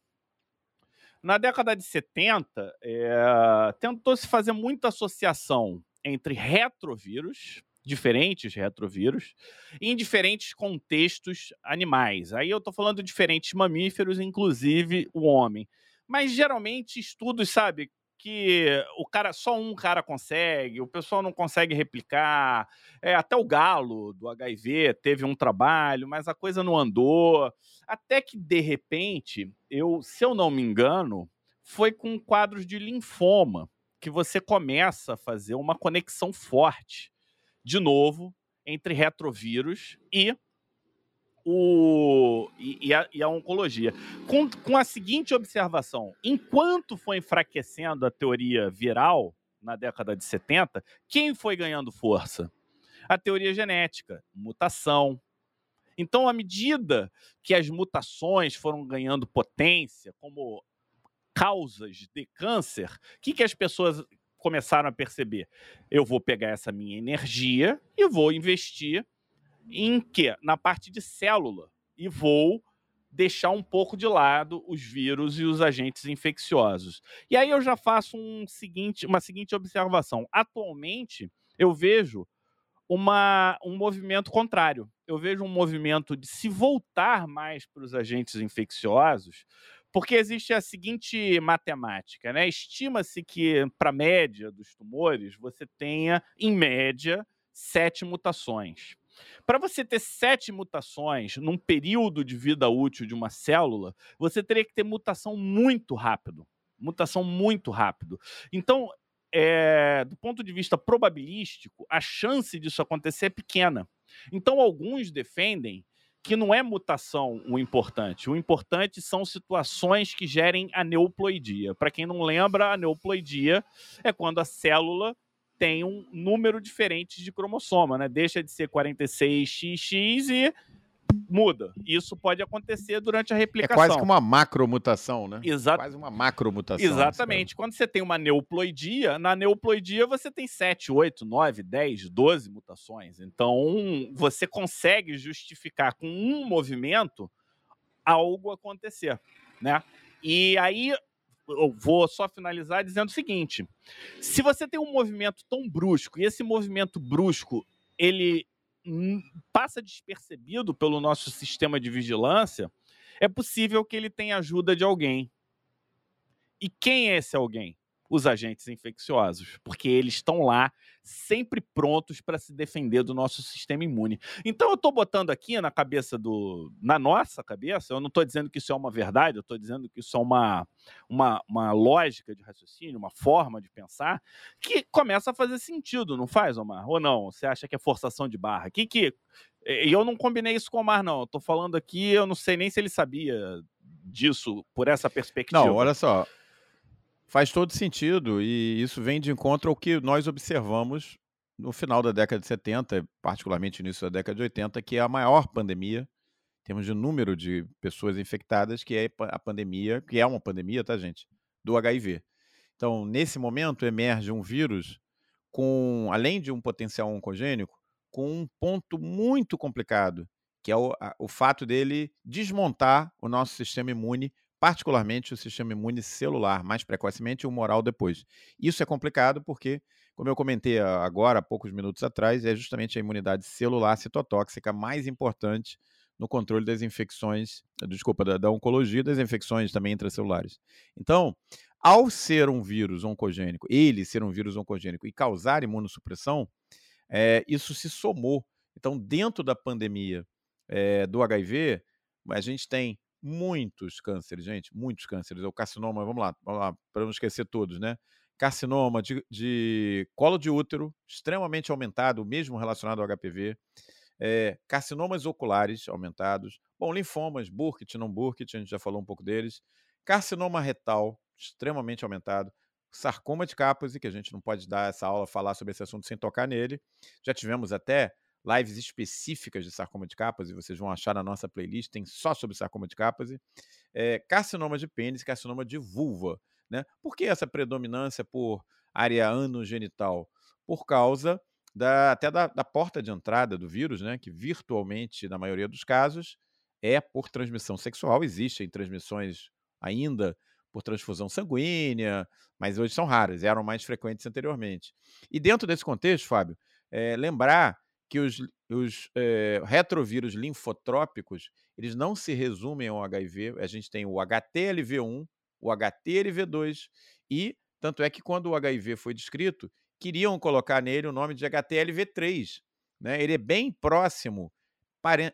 Na década de 70, é, tentou-se fazer muita associação entre retrovírus, diferentes retrovírus, em diferentes contextos animais. Aí eu estou falando de diferentes mamíferos, inclusive o homem. Mas geralmente estudos, sabe, que o cara só um cara consegue, o pessoal não consegue replicar. É, até o galo do HIV teve um trabalho, mas a coisa não andou. Até que de repente, eu, se eu não me engano, foi com quadros de linfoma que você começa a fazer uma conexão forte, de novo, entre retrovírus e o, e, e, a, e a, oncologia. Com, com a seguinte observação: enquanto foi enfraquecendo a teoria viral na década de 70, quem foi ganhando força? A teoria genética, mutação. Então, à medida que as mutações foram ganhando potência como causas de câncer, o que, que as pessoas começaram a perceber? Eu vou pegar essa minha energia e vou investir em que? Na parte de célula. E vou deixar um pouco de lado os vírus e os agentes infecciosos. E aí eu já faço um seguinte, uma seguinte observação. Atualmente, eu vejo uma, um movimento contrário. Eu vejo um movimento de se voltar mais para os agentes infecciosos, porque existe a seguinte matemática, né? Estima-se que para a média dos tumores você tenha, em média, sete mutações. Para você ter sete mutações num período de vida útil de uma célula, você teria que ter mutação muito rápido. Mutação muito rápido. Então, é, do ponto de vista probabilístico, a chance disso acontecer é pequena. Então, alguns defendem que não é mutação o importante. O importante são situações que gerem aneuploidia. Para quem não lembra, aneuploidia é quando a célula tem um número diferente de cromossoma, né? Deixa de ser 46XX e muda. Isso pode acontecer durante a replicação. É quase que uma macromutação, né? Exato. Quase uma macromutação. Exatamente. Quando você tem uma neuploidia, na neuploidia você tem 7, 8, 9, 10, 12 mutações. Então, você consegue justificar com um movimento algo acontecer, né? E aí eu vou só finalizar dizendo o seguinte: se você tem um movimento tão brusco e esse movimento brusco ele passa despercebido pelo nosso sistema de vigilância, é possível que ele tenha ajuda de alguém. E quem é esse alguém? Os agentes infecciosos, porque eles estão lá sempre prontos para se defender do nosso sistema imune. Então eu estou botando aqui na cabeça do, na nossa cabeça, eu não estou dizendo que isso é uma verdade, eu estou dizendo que isso é uma, uma, uma lógica de raciocínio, uma forma de pensar que começa a fazer sentido, não faz, Omar? Ou não? Você acha que é forçação de barra? Que que e eu não combinei isso com o Omar, não. Eu tô falando aqui, eu não sei nem se ele sabia disso por essa perspectiva. Não, olha só. Faz todo sentido e isso vem de encontro ao que nós observamos no final da década de 70, particularmente no início da década de 80, que é a maior pandemia, em termos de número de pessoas infectadas, que é a pandemia, que é uma pandemia, tá, gente? Do HIV. Então, nesse momento, emerge um vírus com, além de um potencial oncogênico, com um ponto muito complicado, que é o, a, o fato dele desmontar o nosso sistema imune particularmente o sistema imune celular, mais precocemente e o moral depois. Isso é complicado porque, como eu comentei agora, há poucos minutos atrás, é justamente a imunidade celular citotóxica mais importante no controle das infecções, desculpa, da, da oncologia das infecções também intracelulares. Então, ao ser um vírus oncogênico, ele ser um vírus oncogênico e causar imunossupressão, é, isso se somou. Então, dentro da pandemia é, do HIV, a gente tem muitos cânceres, gente, muitos cânceres. É o carcinoma, vamos lá, vamos lá para não esquecer todos, né? Carcinoma de, de, colo de útero, extremamente aumentado, mesmo relacionado ao HPV. É, carcinomas oculares aumentados. Bom, linfomas, Burkitt, não Burkitt, a gente já falou um pouco deles. Carcinoma retal, extremamente aumentado. Sarcoma de Kaposi, que a gente não pode dar essa aula, falar sobre esse assunto sem tocar nele. Já tivemos até lives específicas de sarcoma de capas, e vocês vão achar na nossa playlist, tem só sobre sarcoma de capas, é, carcinoma de pênis, carcinoma de vulva. Né? Por que essa predominância por área anogenital? Por causa da, até da, da, porta de entrada do vírus, né? que virtualmente, na maioria dos casos, é por transmissão sexual. Existem transmissões ainda por transfusão sanguínea, mas hoje são raras, eram mais frequentes anteriormente. E dentro desse contexto, Fábio, é, lembrar que os, os é, retrovírus linfotrópicos, eles não se resumem ao HIV, a gente tem o HTLV1, o HTLV2 e, tanto é que quando o HIV foi descrito, queriam colocar nele o nome de HTLV3, né? Ele é bem próximo,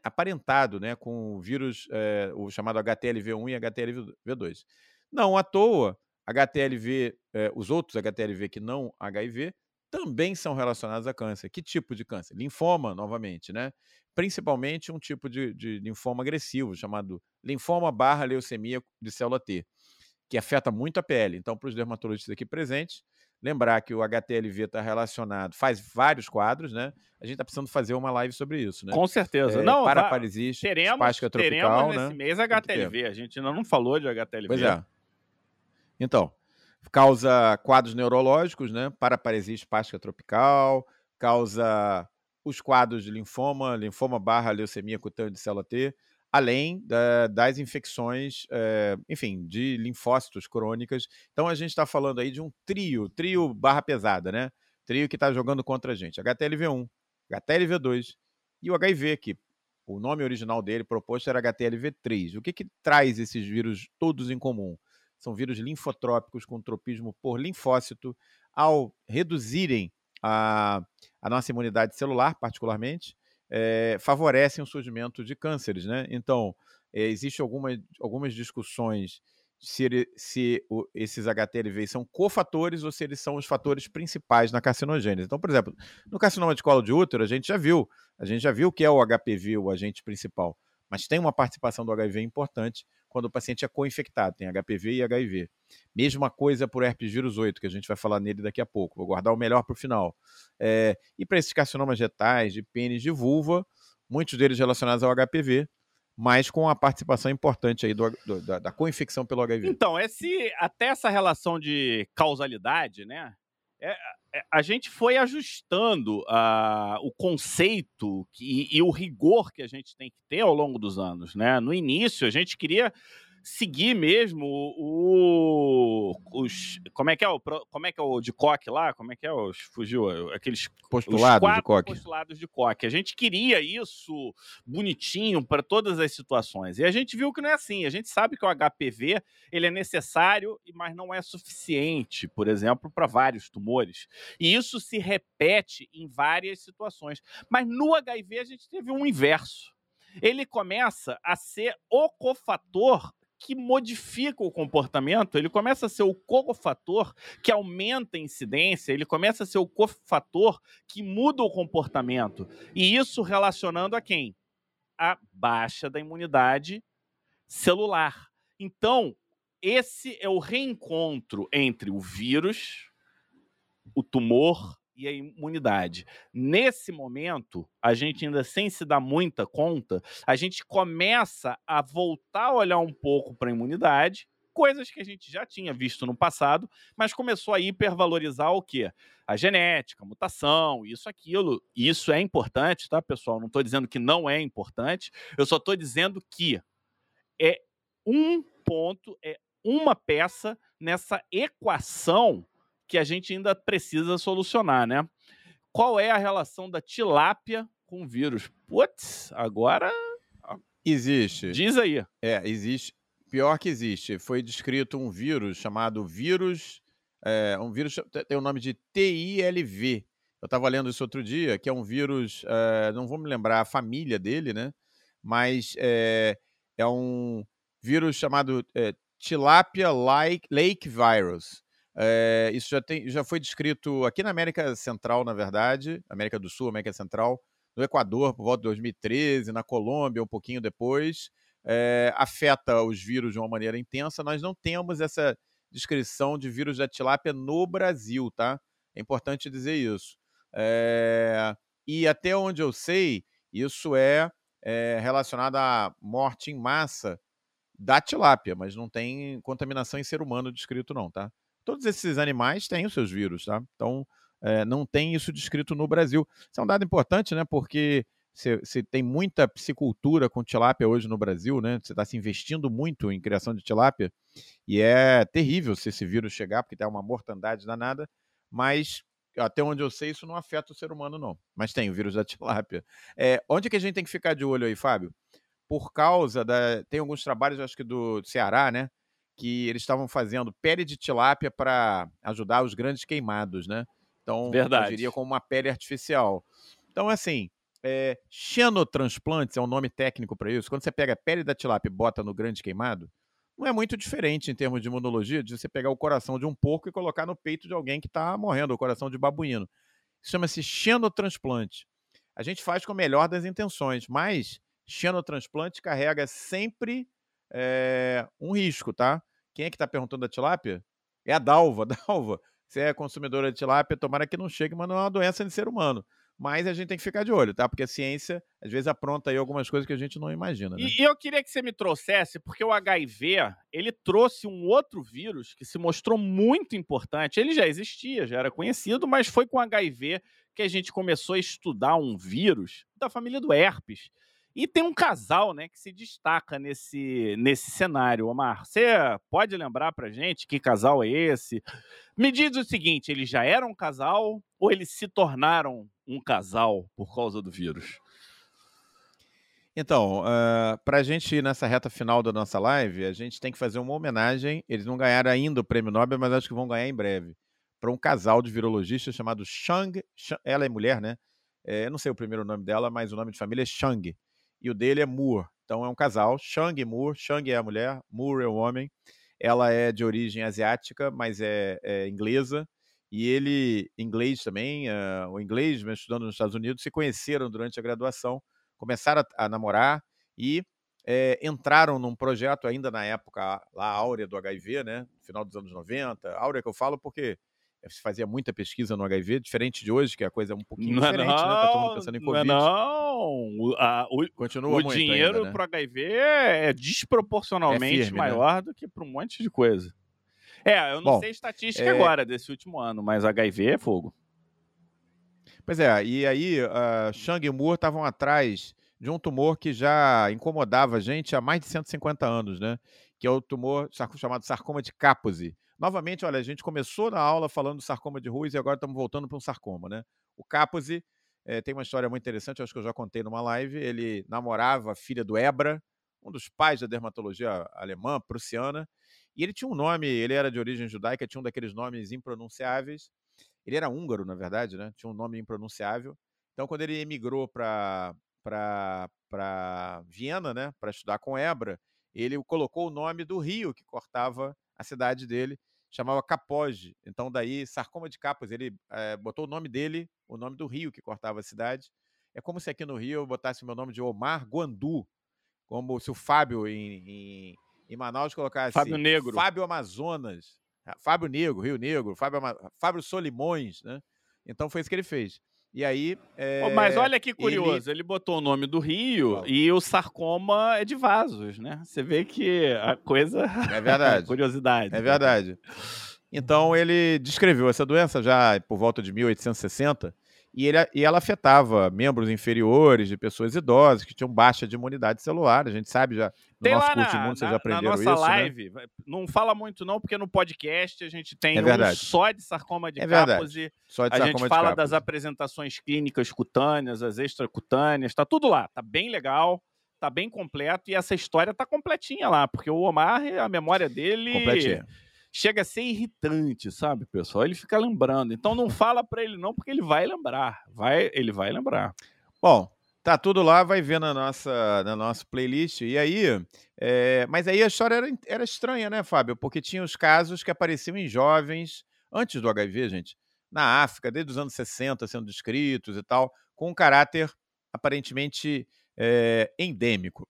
aparentado, né, com o vírus, é, o chamado HTLV1 e HTLV2. Não à toa, HTLV, é, os outros HTLV que não HIV, também são relacionados a câncer. Que tipo de câncer? Linfoma, novamente, né? Principalmente um tipo de, de linfoma agressivo, chamado linfoma barra leucemia de célula T, que afeta muito a pele. Então, para os dermatologistas aqui presentes, lembrar que o HTLV está relacionado, faz vários quadros, né? A gente está precisando fazer uma live sobre isso, né? Com certeza. É, não, paraparesis, teremos, espástica tropical, teremos né? nesse mês HTLV. A gente ainda não falou de HTLV. Pois é. Então, causa quadros neurológicos, né? Paraparesia espástica tropical, causa os quadros de linfoma, linfoma barra leucemia cutânea de célula T, além da, das infecções, é, enfim, de linfócitos crônicas. Então a gente está falando aí de um trio, trio barra pesada, né? Trio que está jogando contra a gente. HTLV1, HTLV2 e o HIV, que o nome original dele proposto era HTLV3. O que, que traz esses vírus todos em comum? São vírus linfotrópicos com tropismo por linfócito. Ao reduzirem a, a nossa imunidade celular, particularmente, é, favorecem o surgimento de cânceres, né? Então, é, existem alguma, algumas discussões se, ele, se o, esses HTLV são cofatores ou se eles são os fatores principais na carcinogênese. Então, por exemplo, no carcinoma de colo de útero, a gente já viu, a gente já viu que é o HPV o agente principal, mas tem uma participação do HIV importante quando o paciente é co-infectado, tem HPV e HIV. Mesma coisa por herpes vírus 8, que a gente vai falar nele daqui a pouco. Vou guardar o melhor para o final. É, e para esses carcinomas retais, de pênis, de vulva, muitos deles relacionados ao HPV, mas com a participação importante aí do, do, da, da co-infecção pelo HIV. Então, esse, até essa relação de causalidade, né? É, a gente foi ajustando uh, o conceito que, e o rigor que a gente tem que ter ao longo dos anos. Né? No início, a gente queria seguir mesmo o, os como é que é o como é que é o de coque lá? Como é que é os fugiu aqueles postulados de coque. postulados de coque. A gente queria isso bonitinho para todas as situações. E a gente viu que não é assim. A gente sabe que o HPV ele é necessário mas não é suficiente por exemplo para vários tumores. E isso se repete em várias situações. Mas no HIV a gente teve um inverso. Ele começa a ser o cofator que modifica o comportamento, ele começa a ser o cofator que aumenta a incidência, ele começa a ser o cofator que muda o comportamento. E isso relacionando a quem? A baixa da imunidade celular. Então, esse é o reencontro entre o vírus, o tumor e a imunidade. Nesse momento, a gente ainda sem se dar muita conta, a gente começa a voltar a olhar um pouco para a imunidade, coisas que a gente já tinha visto no passado, mas começou a hipervalorizar o quê? A genética, a mutação, isso, aquilo. Isso é importante, tá, pessoal? Não estou dizendo que não é importante, eu só estou dizendo que é um ponto, é uma peça nessa equação que a gente ainda precisa solucionar, né? Qual é a relação da tilápia com o vírus? Putz, agora. Existe. Diz aí. É, existe. Pior que existe. Foi descrito um vírus chamado vírus. É, um vírus tem o nome de TILV. Eu estava lendo isso outro dia, que é um vírus. É, não vou me lembrar a família dele, né? Mas é, é um vírus chamado é, Tilapia Lake Virus. É, isso já, tem, já foi descrito aqui na América Central, na verdade, América do Sul, América Central, no Equador, por volta de 2013, na Colômbia, um pouquinho depois. É, afeta os vírus de uma maneira intensa. Nós não temos essa descrição de vírus da tilápia no Brasil, tá? É importante dizer isso. É, e até onde eu sei, isso é, é relacionado à morte em massa da tilápia, mas não tem contaminação em ser humano descrito, não, tá? Todos esses animais têm os seus vírus, tá? Então, é, não tem isso descrito no Brasil. Isso é um dado importante, né? Porque Você tem muita piscicultura com tilápia hoje no Brasil, né? Você está se investindo muito em criação de tilápia e é terrível se esse vírus chegar, porque tem uma mortandade danada, mas até onde eu sei, isso não afeta o ser humano, não. Mas tem o vírus da tilápia. É, onde que a gente tem que ficar de olho aí, Fábio? Por causa da. Tem alguns trabalhos, acho que do Ceará, né? Que eles estavam fazendo pele de tilápia para ajudar os grandes queimados, né? Então, Verdade. eu diria como uma pele artificial. Então, assim, é, xenotransplantes é um nome técnico para isso. Quando você pega a pele da tilápia e bota no grande queimado, não é muito diferente em termos de imunologia de você pegar o coração de um porco e colocar no peito de alguém que está morrendo, o coração de babuíno. Chama-se xenotransplante. A gente faz com a melhor das intenções, mas xenotransplante carrega sempre é, um risco, tá? Quem é que está perguntando da tilápia? É a Dalva. (laughs) Dalva, você é consumidora de tilápia, tomara que não chegue, mas não é uma doença de ser humano mas a gente tem que ficar de olho, tá? Porque a ciência, às vezes, apronta aí algumas coisas que a gente não imagina. Né? E, eu queria que você me trouxesse, porque o HIV, ele trouxe um outro vírus que se mostrou muito importante. Ele já existia, já era conhecido, mas foi com HIV que a gente começou a estudar um vírus da família do herpes. E tem um casal, né, que se destaca nesse, nesse cenário. Omar, você pode lembrar pra gente que casal é esse? Me diz o seguinte, eles já eram um casal ou eles se tornaram um casal por causa do vírus? Então, uh, eh, para a gente ir nessa reta final da nossa live, a gente tem que fazer uma homenagem. Eles não ganharam ainda o prêmio Nobel, mas acho que vão ganhar em breve. Para um casal de virologistas chamado Shang. Ela é mulher, né? É, eu não sei o primeiro nome dela, mas o nome de família é Shang. E o dele é Moore. Então é um casal, Shang e Moore. Shang é a mulher, Moore é o homem. Ela é de origem asiática, mas é, é inglesa e ele, inglês também, uh, o inglês, estudando nos Estados Unidos, se conheceram durante a graduação, começaram a, a namorar e é, entraram num projeto ainda na época lá áurea do HIV, né, final dos anos 90, áurea que eu falo porque se fazia muita pesquisa no HIV, diferente de hoje, que a coisa é um pouquinho não é diferente, não, né? Tá todo mundo pensando em Covid. Não, não. A, o, Continua o dinheiro né? para o HIV é desproporcionalmente é firme, né? maior né? do que para um monte de coisa. É, eu não Bom, sei estatística é... agora desse último ano, mas HIV é fogo. Pois é, e aí uh, Shang e Moore estavam atrás de um tumor que já incomodava a gente há mais de 150 anos, né? Que é o tumor chamado sarcoma de Kaposi. Novamente, olha, a gente começou na aula falando do sarcoma de Ruiz e agora estamos voltando para um sarcoma, né? O Kaposi é, tem uma história muito interessante, acho que eu já contei numa live. Ele namorava a filha do Ebra, um dos pais da dermatologia alemã, prussiana, e ele tinha um nome, ele era de origem judaica, tinha um daqueles nomes impronunciáveis. Ele era húngaro, na verdade, né? Tinha um nome impronunciável. Então, quando ele emigrou para Viena, né, para estudar com Ebra, ele colocou o nome do rio que cortava a cidade dele, chamava Capoge. Então, daí, sarcoma de Capos, ele é, botou o nome dele, o nome do rio que cortava a cidade. É como se aqui no Rio eu botasse meu nome de Omar Guandu, como se o Fábio em, em em Manaus colocar Fábio Negro. Fábio Amazonas, Fábio Negro, Rio Negro, Fábio, Fábio Solimões, né? Então foi isso que ele fez. E aí. É, Mas olha que curioso, ele... ele... botou o nome do Rio e o sarcoma é de vasos, né? Você vê que a coisa. É verdade. (laughs) curiosidade. É verdade. Então ele descreveu essa doença já por volta de 1860 e, ele, e ela afetava membros inferiores de pessoas idosas que tinham baixa de imunidade celular. A gente sabe já, tem nosso curso de imuno, vocês isso. Na nossa né? live, né? não fala muito não, porque no podcast a gente tem é um só de sarcoma de é Kaposi. Só de a gente fala das apresentações clínicas cutâneas, as extracutâneas, tá tudo lá, tá bem legal tá bem completo e essa história tá completinha lá, porque o Omar, a memória dele completinha chega a ser irritante, sabe, pessoal? Ele fica lembrando. Então não fala para ele não, porque ele vai lembrar. Vai, ele vai lembrar. Bom, tá tudo lá, vai ver na nossa, na nossa playlist. E aí, é, mas aí a história era, era estranha, né, Fábio? Porque tinha os casos que apareciam em jovens antes do HIV, gente, na África, desde os anos 60 sendo descritos e tal, com um caráter aparentemente é, endêmico,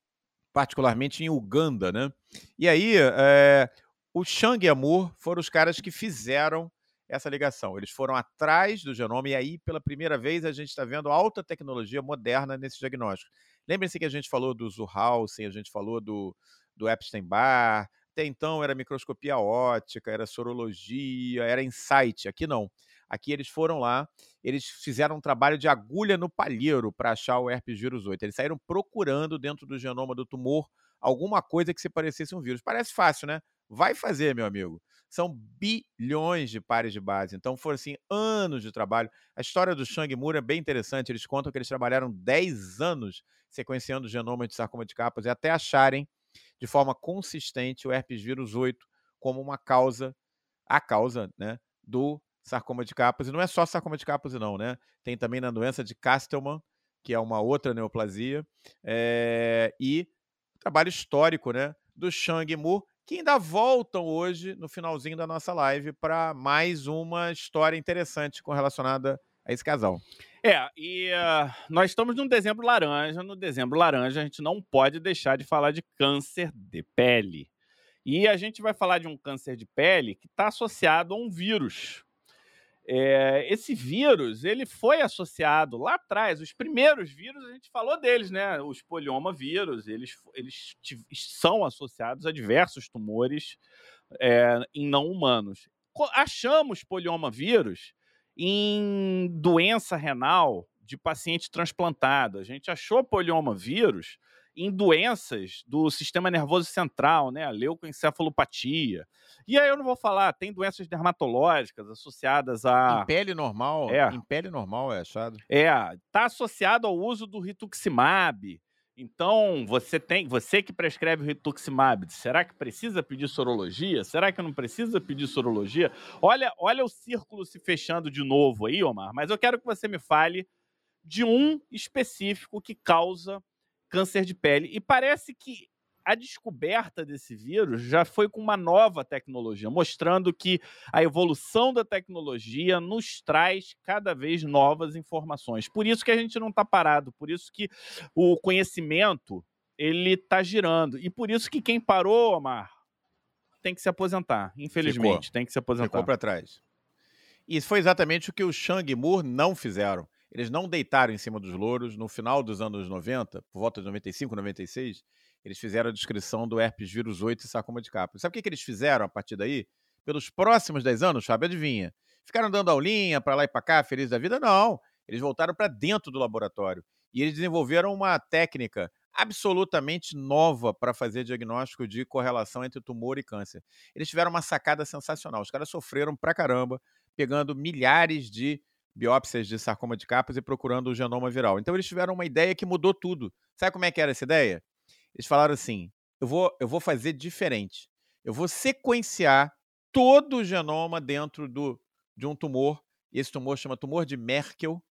particularmente em Uganda, né? E aí, é, o Shang e Amor foram os caras que fizeram essa ligação. Eles foram atrás do genoma e aí, pela primeira vez, a gente está vendo alta tecnologia moderna nesse diagnóstico. Lembrem-se que a gente falou do Zuhausen, a gente falou do, do Epstein-Barr, até então era microscopia óptica, era sorologia, era insight. Aqui não. Aqui eles foram lá, eles fizeram um trabalho de agulha no palheiro para achar o herpes vírus 8. Eles saíram procurando dentro do genoma do tumor alguma coisa que se parecesse um vírus. Parece fácil, né? Vai fazer, meu amigo. São bilhões de pares de base. Então foram assim anos de trabalho. A história do Shang Moore é bem interessante. Eles contam que eles trabalharam 10 anos sequenciando o genoma de sarcoma de Kaposi até acharem de forma consistente o herpes vírus 8 como uma causa, a causa, né, do sarcoma de Kaposi. Não é só sarcoma de Kaposi não, né? Tem também na doença de Castleman, que é uma outra neoplasia, é... e trabalho histórico, né, do Shang Mu, que ainda voltam hoje no finalzinho da nossa live para mais uma história interessante com relacionada a esse casal. É, e uh, nós estamos num dezembro laranja. No dezembro laranja, a gente não pode deixar de falar de câncer de pele. E a gente vai falar de um câncer de pele que está associado a um vírus. É, esse vírus ele foi associado lá atrás, os primeiros vírus, a gente falou deles, né? Os polioma vírus, eles, eles são associados a diversos tumores é, em não humanos. Achamos polioma vírus em doença renal de paciente transplantado. A gente achou polioma vírus em doenças do sistema nervoso central, né, a leucoencefalopatia. E aí eu não vou falar, tem doenças dermatológicas associadas a em pele normal, é. em pele normal é achado. É, tá associado ao uso do rituximab, então, você tem, você que prescreve o rituximab, será que precisa pedir sorologia? Será que não precisa pedir sorologia? Olha, olha o círculo se fechando de novo aí, Omar, mas eu quero que você me fale de um específico que causa câncer de pele. E parece que a descoberta desse vírus já foi com uma nova tecnologia, mostrando que a evolução da tecnologia nos traz cada vez novas informações. Por isso que a gente não está parado, por isso que o conhecimento ele está girando. E por isso que quem parou, Omar, tem que se aposentar. Infelizmente, Ficou. tem que se aposentar. Ficou para trás. E foi exatamente o que o Shang Moore não fizeram. Eles não deitaram em cima dos louros. No final dos anos 90, por volta de 95, 96, eles fizeram a descrição do herpes vírus 8 e sarcoma de Kaposi. Sabe o que, que eles fizeram a partir daí? Pelos próximos 10 anos, Fábio, adivinha? Ficaram dando aulinha para lá e para cá, felizes da vida? Não. Eles voltaram para dentro do laboratório e eles desenvolveram uma técnica absolutamente nova para fazer diagnóstico de correlação entre tumor e câncer. Eles tiveram uma sacada sensacional. Os caras sofreram pra caramba, pegando milhares de biópsias de sarcoma de Kaposi e procurando o genoma viral. Então eles tiveram uma ideia que mudou tudo. Sabe como é que era essa ideia? Eles falaram assim: eu vou, eu vou fazer diferente. Eu vou sequenciar todo o genoma dentro do, de um tumor. Esse tumor chama tumor de Merkel.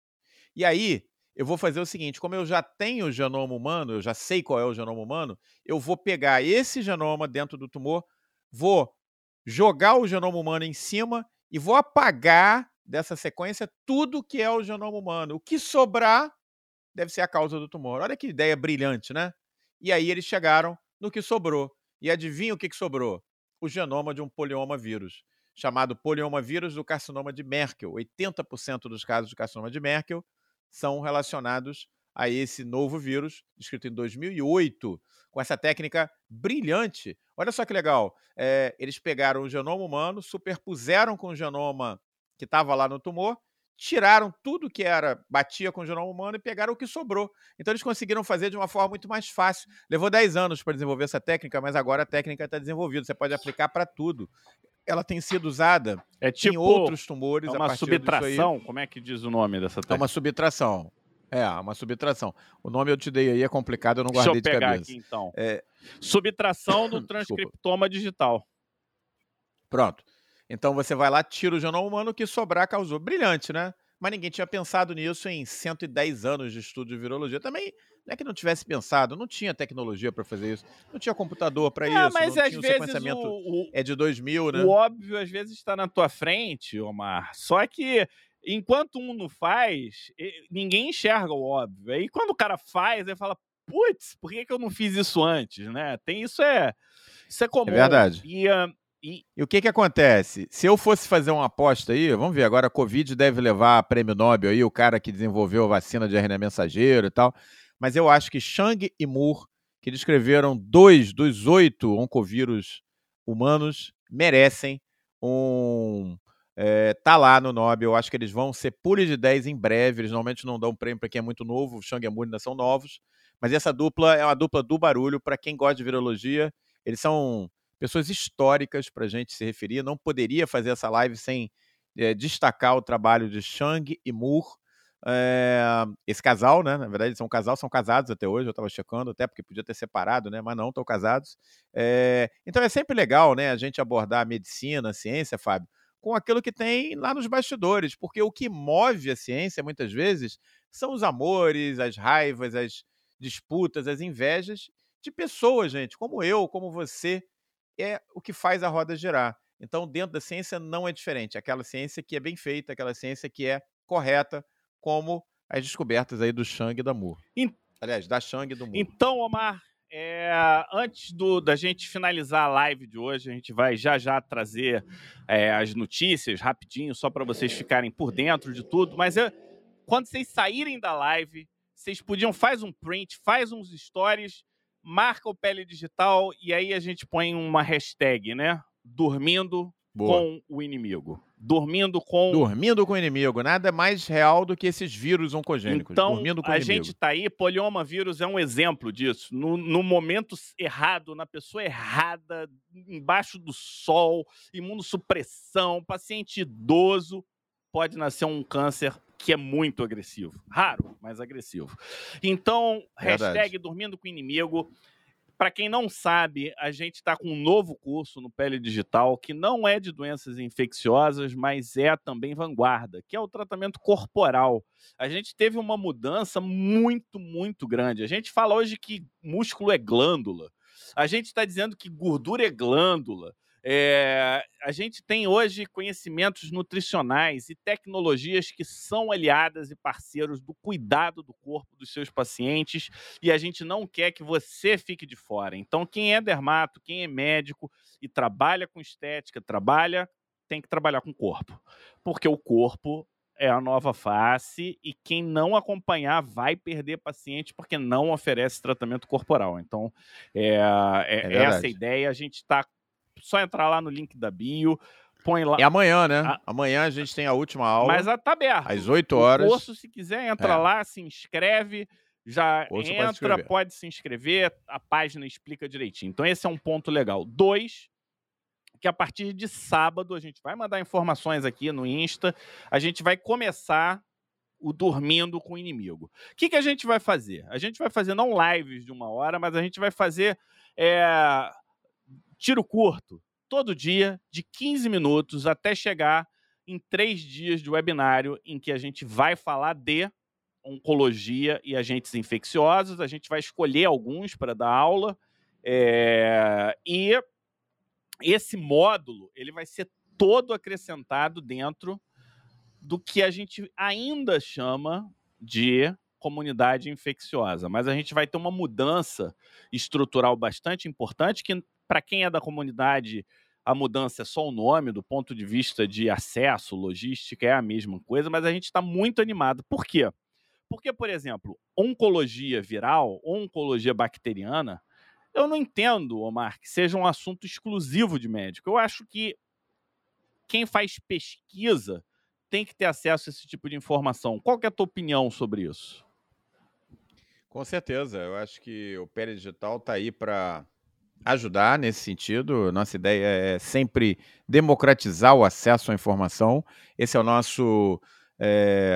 E aí, eu vou fazer o seguinte: como eu já tenho o genoma humano, eu já sei qual é o genoma humano, eu vou pegar esse genoma dentro do tumor, vou jogar o genoma humano em cima e vou apagar dessa sequência tudo que é o genoma humano. O que sobrar deve ser a causa do tumor. Olha que ideia brilhante, né? E aí eles chegaram no que sobrou. E adivinha o que, que sobrou? O genoma de um polioma vírus, chamado polioma vírus do carcinoma de Merkel. 80% dos casos de carcinoma de Merkel são relacionados a esse novo vírus, descrito em 2008, com essa técnica brilhante. Olha só que legal. É, eles pegaram o genoma humano, superpuseram com o genoma que estava lá no tumor tiraram tudo que era batia com o genoma humano e pegaram o que sobrou. Então eles conseguiram fazer de uma forma muito mais fácil. Levou 10 anos para desenvolver essa técnica, mas agora a técnica está desenvolvida. Você pode aplicar para tudo. Ela tem sido usada é tipo, em outros tumores. É uma subtração? Como é que diz o nome dessa técnica? É uma subtração. É, uma subtração. O nome eu te dei aí é complicado, eu não guardei Deixa eu pegar de cabeça. Aqui, então. É... Subtração do (coughs) transcriptoma digital. Pronto. Então você vai lá, tira o genoma humano, o que sobrar causou. Brilhante, né? Mas ninguém tinha pensado nisso em 110 anos de estudo de virologia. Também não é que não tivesse pensado, não tinha tecnologia para fazer isso, não tinha computador para é, isso, mas não às tinha vezes sequenciamento o, o, é de 2000, né? O óbvio às vezes está na tua frente, Omar. Só que enquanto um não faz, ninguém enxerga o óbvio. Aí quando o cara faz, ele fala, putz, por que, que eu não fiz isso antes, né? Tem isso é isso é, é comum. É verdade. E, uh, e... e, o que que acontece? Se eu fosse fazer uma aposta aí, vamos ver, agora a Covid deve levar prêmio Nobel aí, o cara que desenvolveu a vacina de RNA mensageiro e tal, mas eu acho que Chang e Moore, que descreveram dois dos oito oncovírus humanos, merecem um, É, tá lá no Nobel, eu acho que eles vão ser puros de 10 em breve. Eles normalmente não dão prêmio para quem é muito novo, o Shang e Moon ainda são novos. Mas essa dupla é uma dupla do barulho. Para quem gosta de virologia, eles são pessoas históricas para a gente se referir. Não poderia fazer essa live sem é, destacar o trabalho de Shang e Moore. É, esse casal, né? Na verdade, são um casal, são casados até hoje. Eu estava checando, até porque podia ter separado, né? Mas não, estão casados. É, então é sempre legal, né? A gente abordar a medicina, a ciência, Fábio, com aquilo que tem lá nos bastidores, porque o que move a ciência, muitas vezes, são os amores, as raivas, as disputas, as invejas de pessoas, gente, como eu, como você, é o que faz a roda girar. Então, dentro da ciência não é diferente. Aquela ciência que é bem feita, aquela ciência que é correta, como as descobertas aí do Shang e da Moore. Aliás, da Shang e do Moore. Então, Omar, é, antes do, da gente finalizar a live de hoje, a gente vai já já trazer é, as notícias rapidinho, só para vocês ficarem por dentro de tudo. Mas eu, quando vocês saírem da live, vocês podiam faz um print, faz uns stories, marca o Pele Digital e aí a gente põe uma hashtag, né? Dormindo Boa. com o inimigo. Dormindo com. Dormindo com o inimigo. Nada mais real do que esses vírus oncogênicos. Então, Dormindo com a inimigo. gente tá aí, polioma vírus é um exemplo disso. No, no momento errado, na pessoa errada, embaixo do sol, imunossupressão, paciente idoso, pode nascer um câncer que é muito agressivo. Raro, mas agressivo. Então, Verdade. hashtag dormindo com o inimigo. Para quem não sabe, a gente está com um novo curso no Pele Digital que não é de doenças infecciosas, mas é também vanguarda, que é o tratamento corporal. A gente teve uma mudança muito, muito grande. A gente fala hoje que músculo é glândula. A gente está dizendo que gordura é glândula. É, a gente tem hoje conhecimentos nutricionais e tecnologias que são aliadas e parceiros do cuidado do corpo dos seus pacientes e a gente não quer que você fique de fora. Então, quem é dermato, quem é médico e trabalha com estética, trabalha, tem que trabalhar com o corpo, porque o corpo é a nova face e quem não acompanhar vai perder paciente porque não oferece tratamento corporal. Então, é, é, é essa a ideia. A gente está só entrar lá no link da bio, põe lá. É amanhã, né? A... Amanhã a gente tem a última aula. Mas tá aberto. Às 8 horas. O curso, se quiser, entra é. lá, se inscreve. Já entra, pode, pode se inscrever, a página explica direitinho. Então, esse é um ponto legal. Dois, que a partir de sábado a gente vai mandar informações aqui no Insta. A gente vai começar o dormindo com o inimigo. O que, que a gente vai fazer? A gente vai fazer não lives de uma hora, mas a gente vai fazer é, tiro curto, todo dia, de 15 minutos, até chegar em três dias de webinário em que a gente vai falar de oncologia e agentes infecciosos. A gente vai escolher alguns para dar aula. É... E esse módulo ele vai ser todo acrescentado dentro do que a gente ainda chama de comunidade infecciosa. Mas a gente vai ter uma mudança estrutural bastante importante que para quem é da comunidade, a mudança é só o nome, do ponto de vista de acesso, logística, é a mesma coisa, mas a gente está muito animado. Por quê? Porque, por exemplo, oncologia viral, oncologia bacteriana, eu não entendo, Omar, que seja um assunto exclusivo de médico. Eu acho que quem faz pesquisa tem que ter acesso a esse tipo de informação. Qual é a tua opinião sobre isso? Com certeza. Eu acho que o Pele Digital está aí para ajudar nesse sentido. Nossa ideia é sempre democratizar o acesso à informação. Esse é o nosso, é,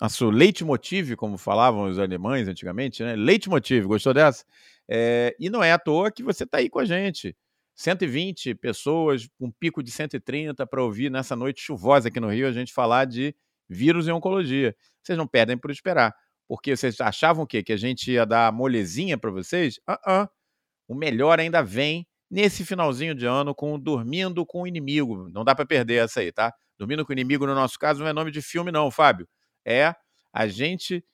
nosso leitmotiv, como falavam os alemães antigamente, né? Leitmotiv, gostou dessa? É, e não é à toa que você está aí com a gente. 120 pessoas, um pico de 130 para ouvir nessa noite chuvosa aqui no Rio a gente falar de vírus e oncologia. Vocês não perdem por esperar. Porque vocês achavam o quê? Que a gente ia dar molezinha para vocês? Ah, uh, -uh. O melhor ainda vem nesse finalzinho de ano com Dormindo com o Inimigo. Não dá para perder essa aí, tá? Dormindo com o Inimigo, no nosso caso, não é nome de filme, não, Fábio. É a gente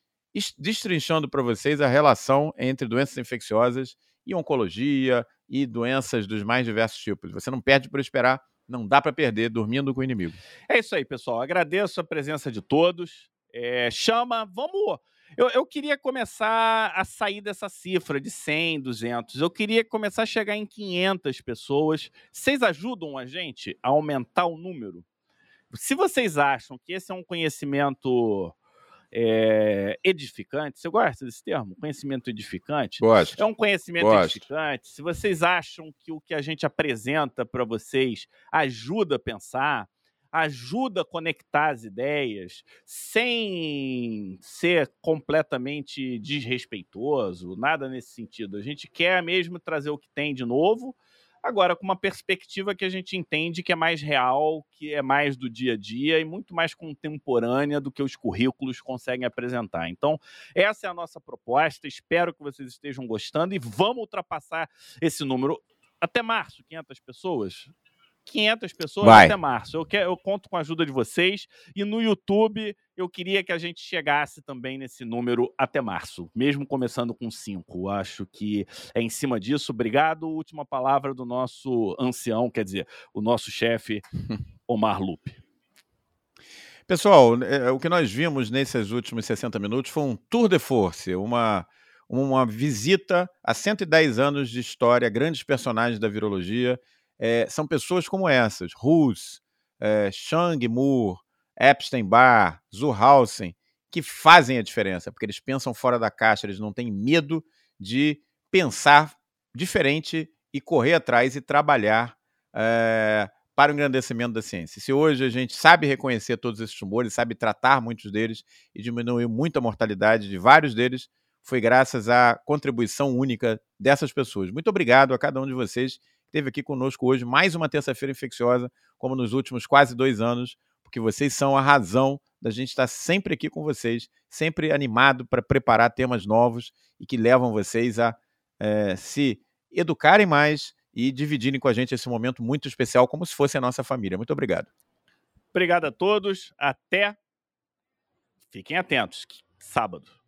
destrinchando para vocês a relação entre doenças infecciosas e oncologia e doenças dos mais diversos tipos. Você não perde por esperar, não dá para perder dormindo com o inimigo. É isso aí, pessoal. Agradeço a presença de todos. É, chama, vamos eu, eu queria começar a sair dessa cifra de 100, 200. Eu queria começar a chegar em 500 pessoas. Vocês ajudam a gente a aumentar o número? Se vocês acham que esse é um conhecimento é, edificante. Você gosta desse termo? Conhecimento edificante? Gosto. É um conhecimento Gosto. edificante. Se vocês acham que o que a gente apresenta para vocês ajuda a pensar, ajuda a conectar as ideias, sem ser completamente desrespeitoso, nada nesse sentido. A gente quer mesmo trazer o que tem de novo Agora, com uma perspectiva que a gente entende que é mais real, que é mais do dia a dia e muito mais contemporânea do que os currículos conseguem apresentar. Então, essa é a nossa proposta. Espero que vocês estejam gostando e vamos ultrapassar esse número. Até março, 500 pessoas. 500 pessoas Vai. até março. Eu, quero, eu conto com a ajuda de vocês. E no YouTube, eu queria que a gente chegasse também nesse número até março, mesmo começando com 5. Acho que é em cima disso. Obrigado. Última palavra do nosso ancião, quer dizer, o nosso chefe, (laughs) Omar Lupe. Pessoal, é, o que nós vimos nesses últimos 60 minutos foi um tour de force, uma, uma visita a 110 anos de história, grandes personagens da virologia, é, são pessoas como essas, Rus, é, Chang Moore, Epstein-Barr, Zuhausen, que fazem a diferença, porque eles pensam fora da caixa, eles não têm medo de pensar diferente e correr atrás e trabalhar é, para o engrandecimento da ciência. Se hoje a gente sabe reconhecer todos esses tumores, sabe tratar muitros deles e diminuir muito a mortalidade de vários deles, foi graças à contribuição única dessas pessoas. Muito obrigado a cada um de vocês esteve aqui conosco hoje, mais uma terça-feira infecciosa, como nos últimos quase dois anos, porque vocês são a razão da gente estar sempre aqui com vocês, sempre animado para preparar temas novos e que levam vocês a é, se educarem mais e dividirem com a gente esse momento muito especial, como se fosse a nossa família. Muito obrigado. Obrigado a todos. Até. Fiquem atentos. Sábado.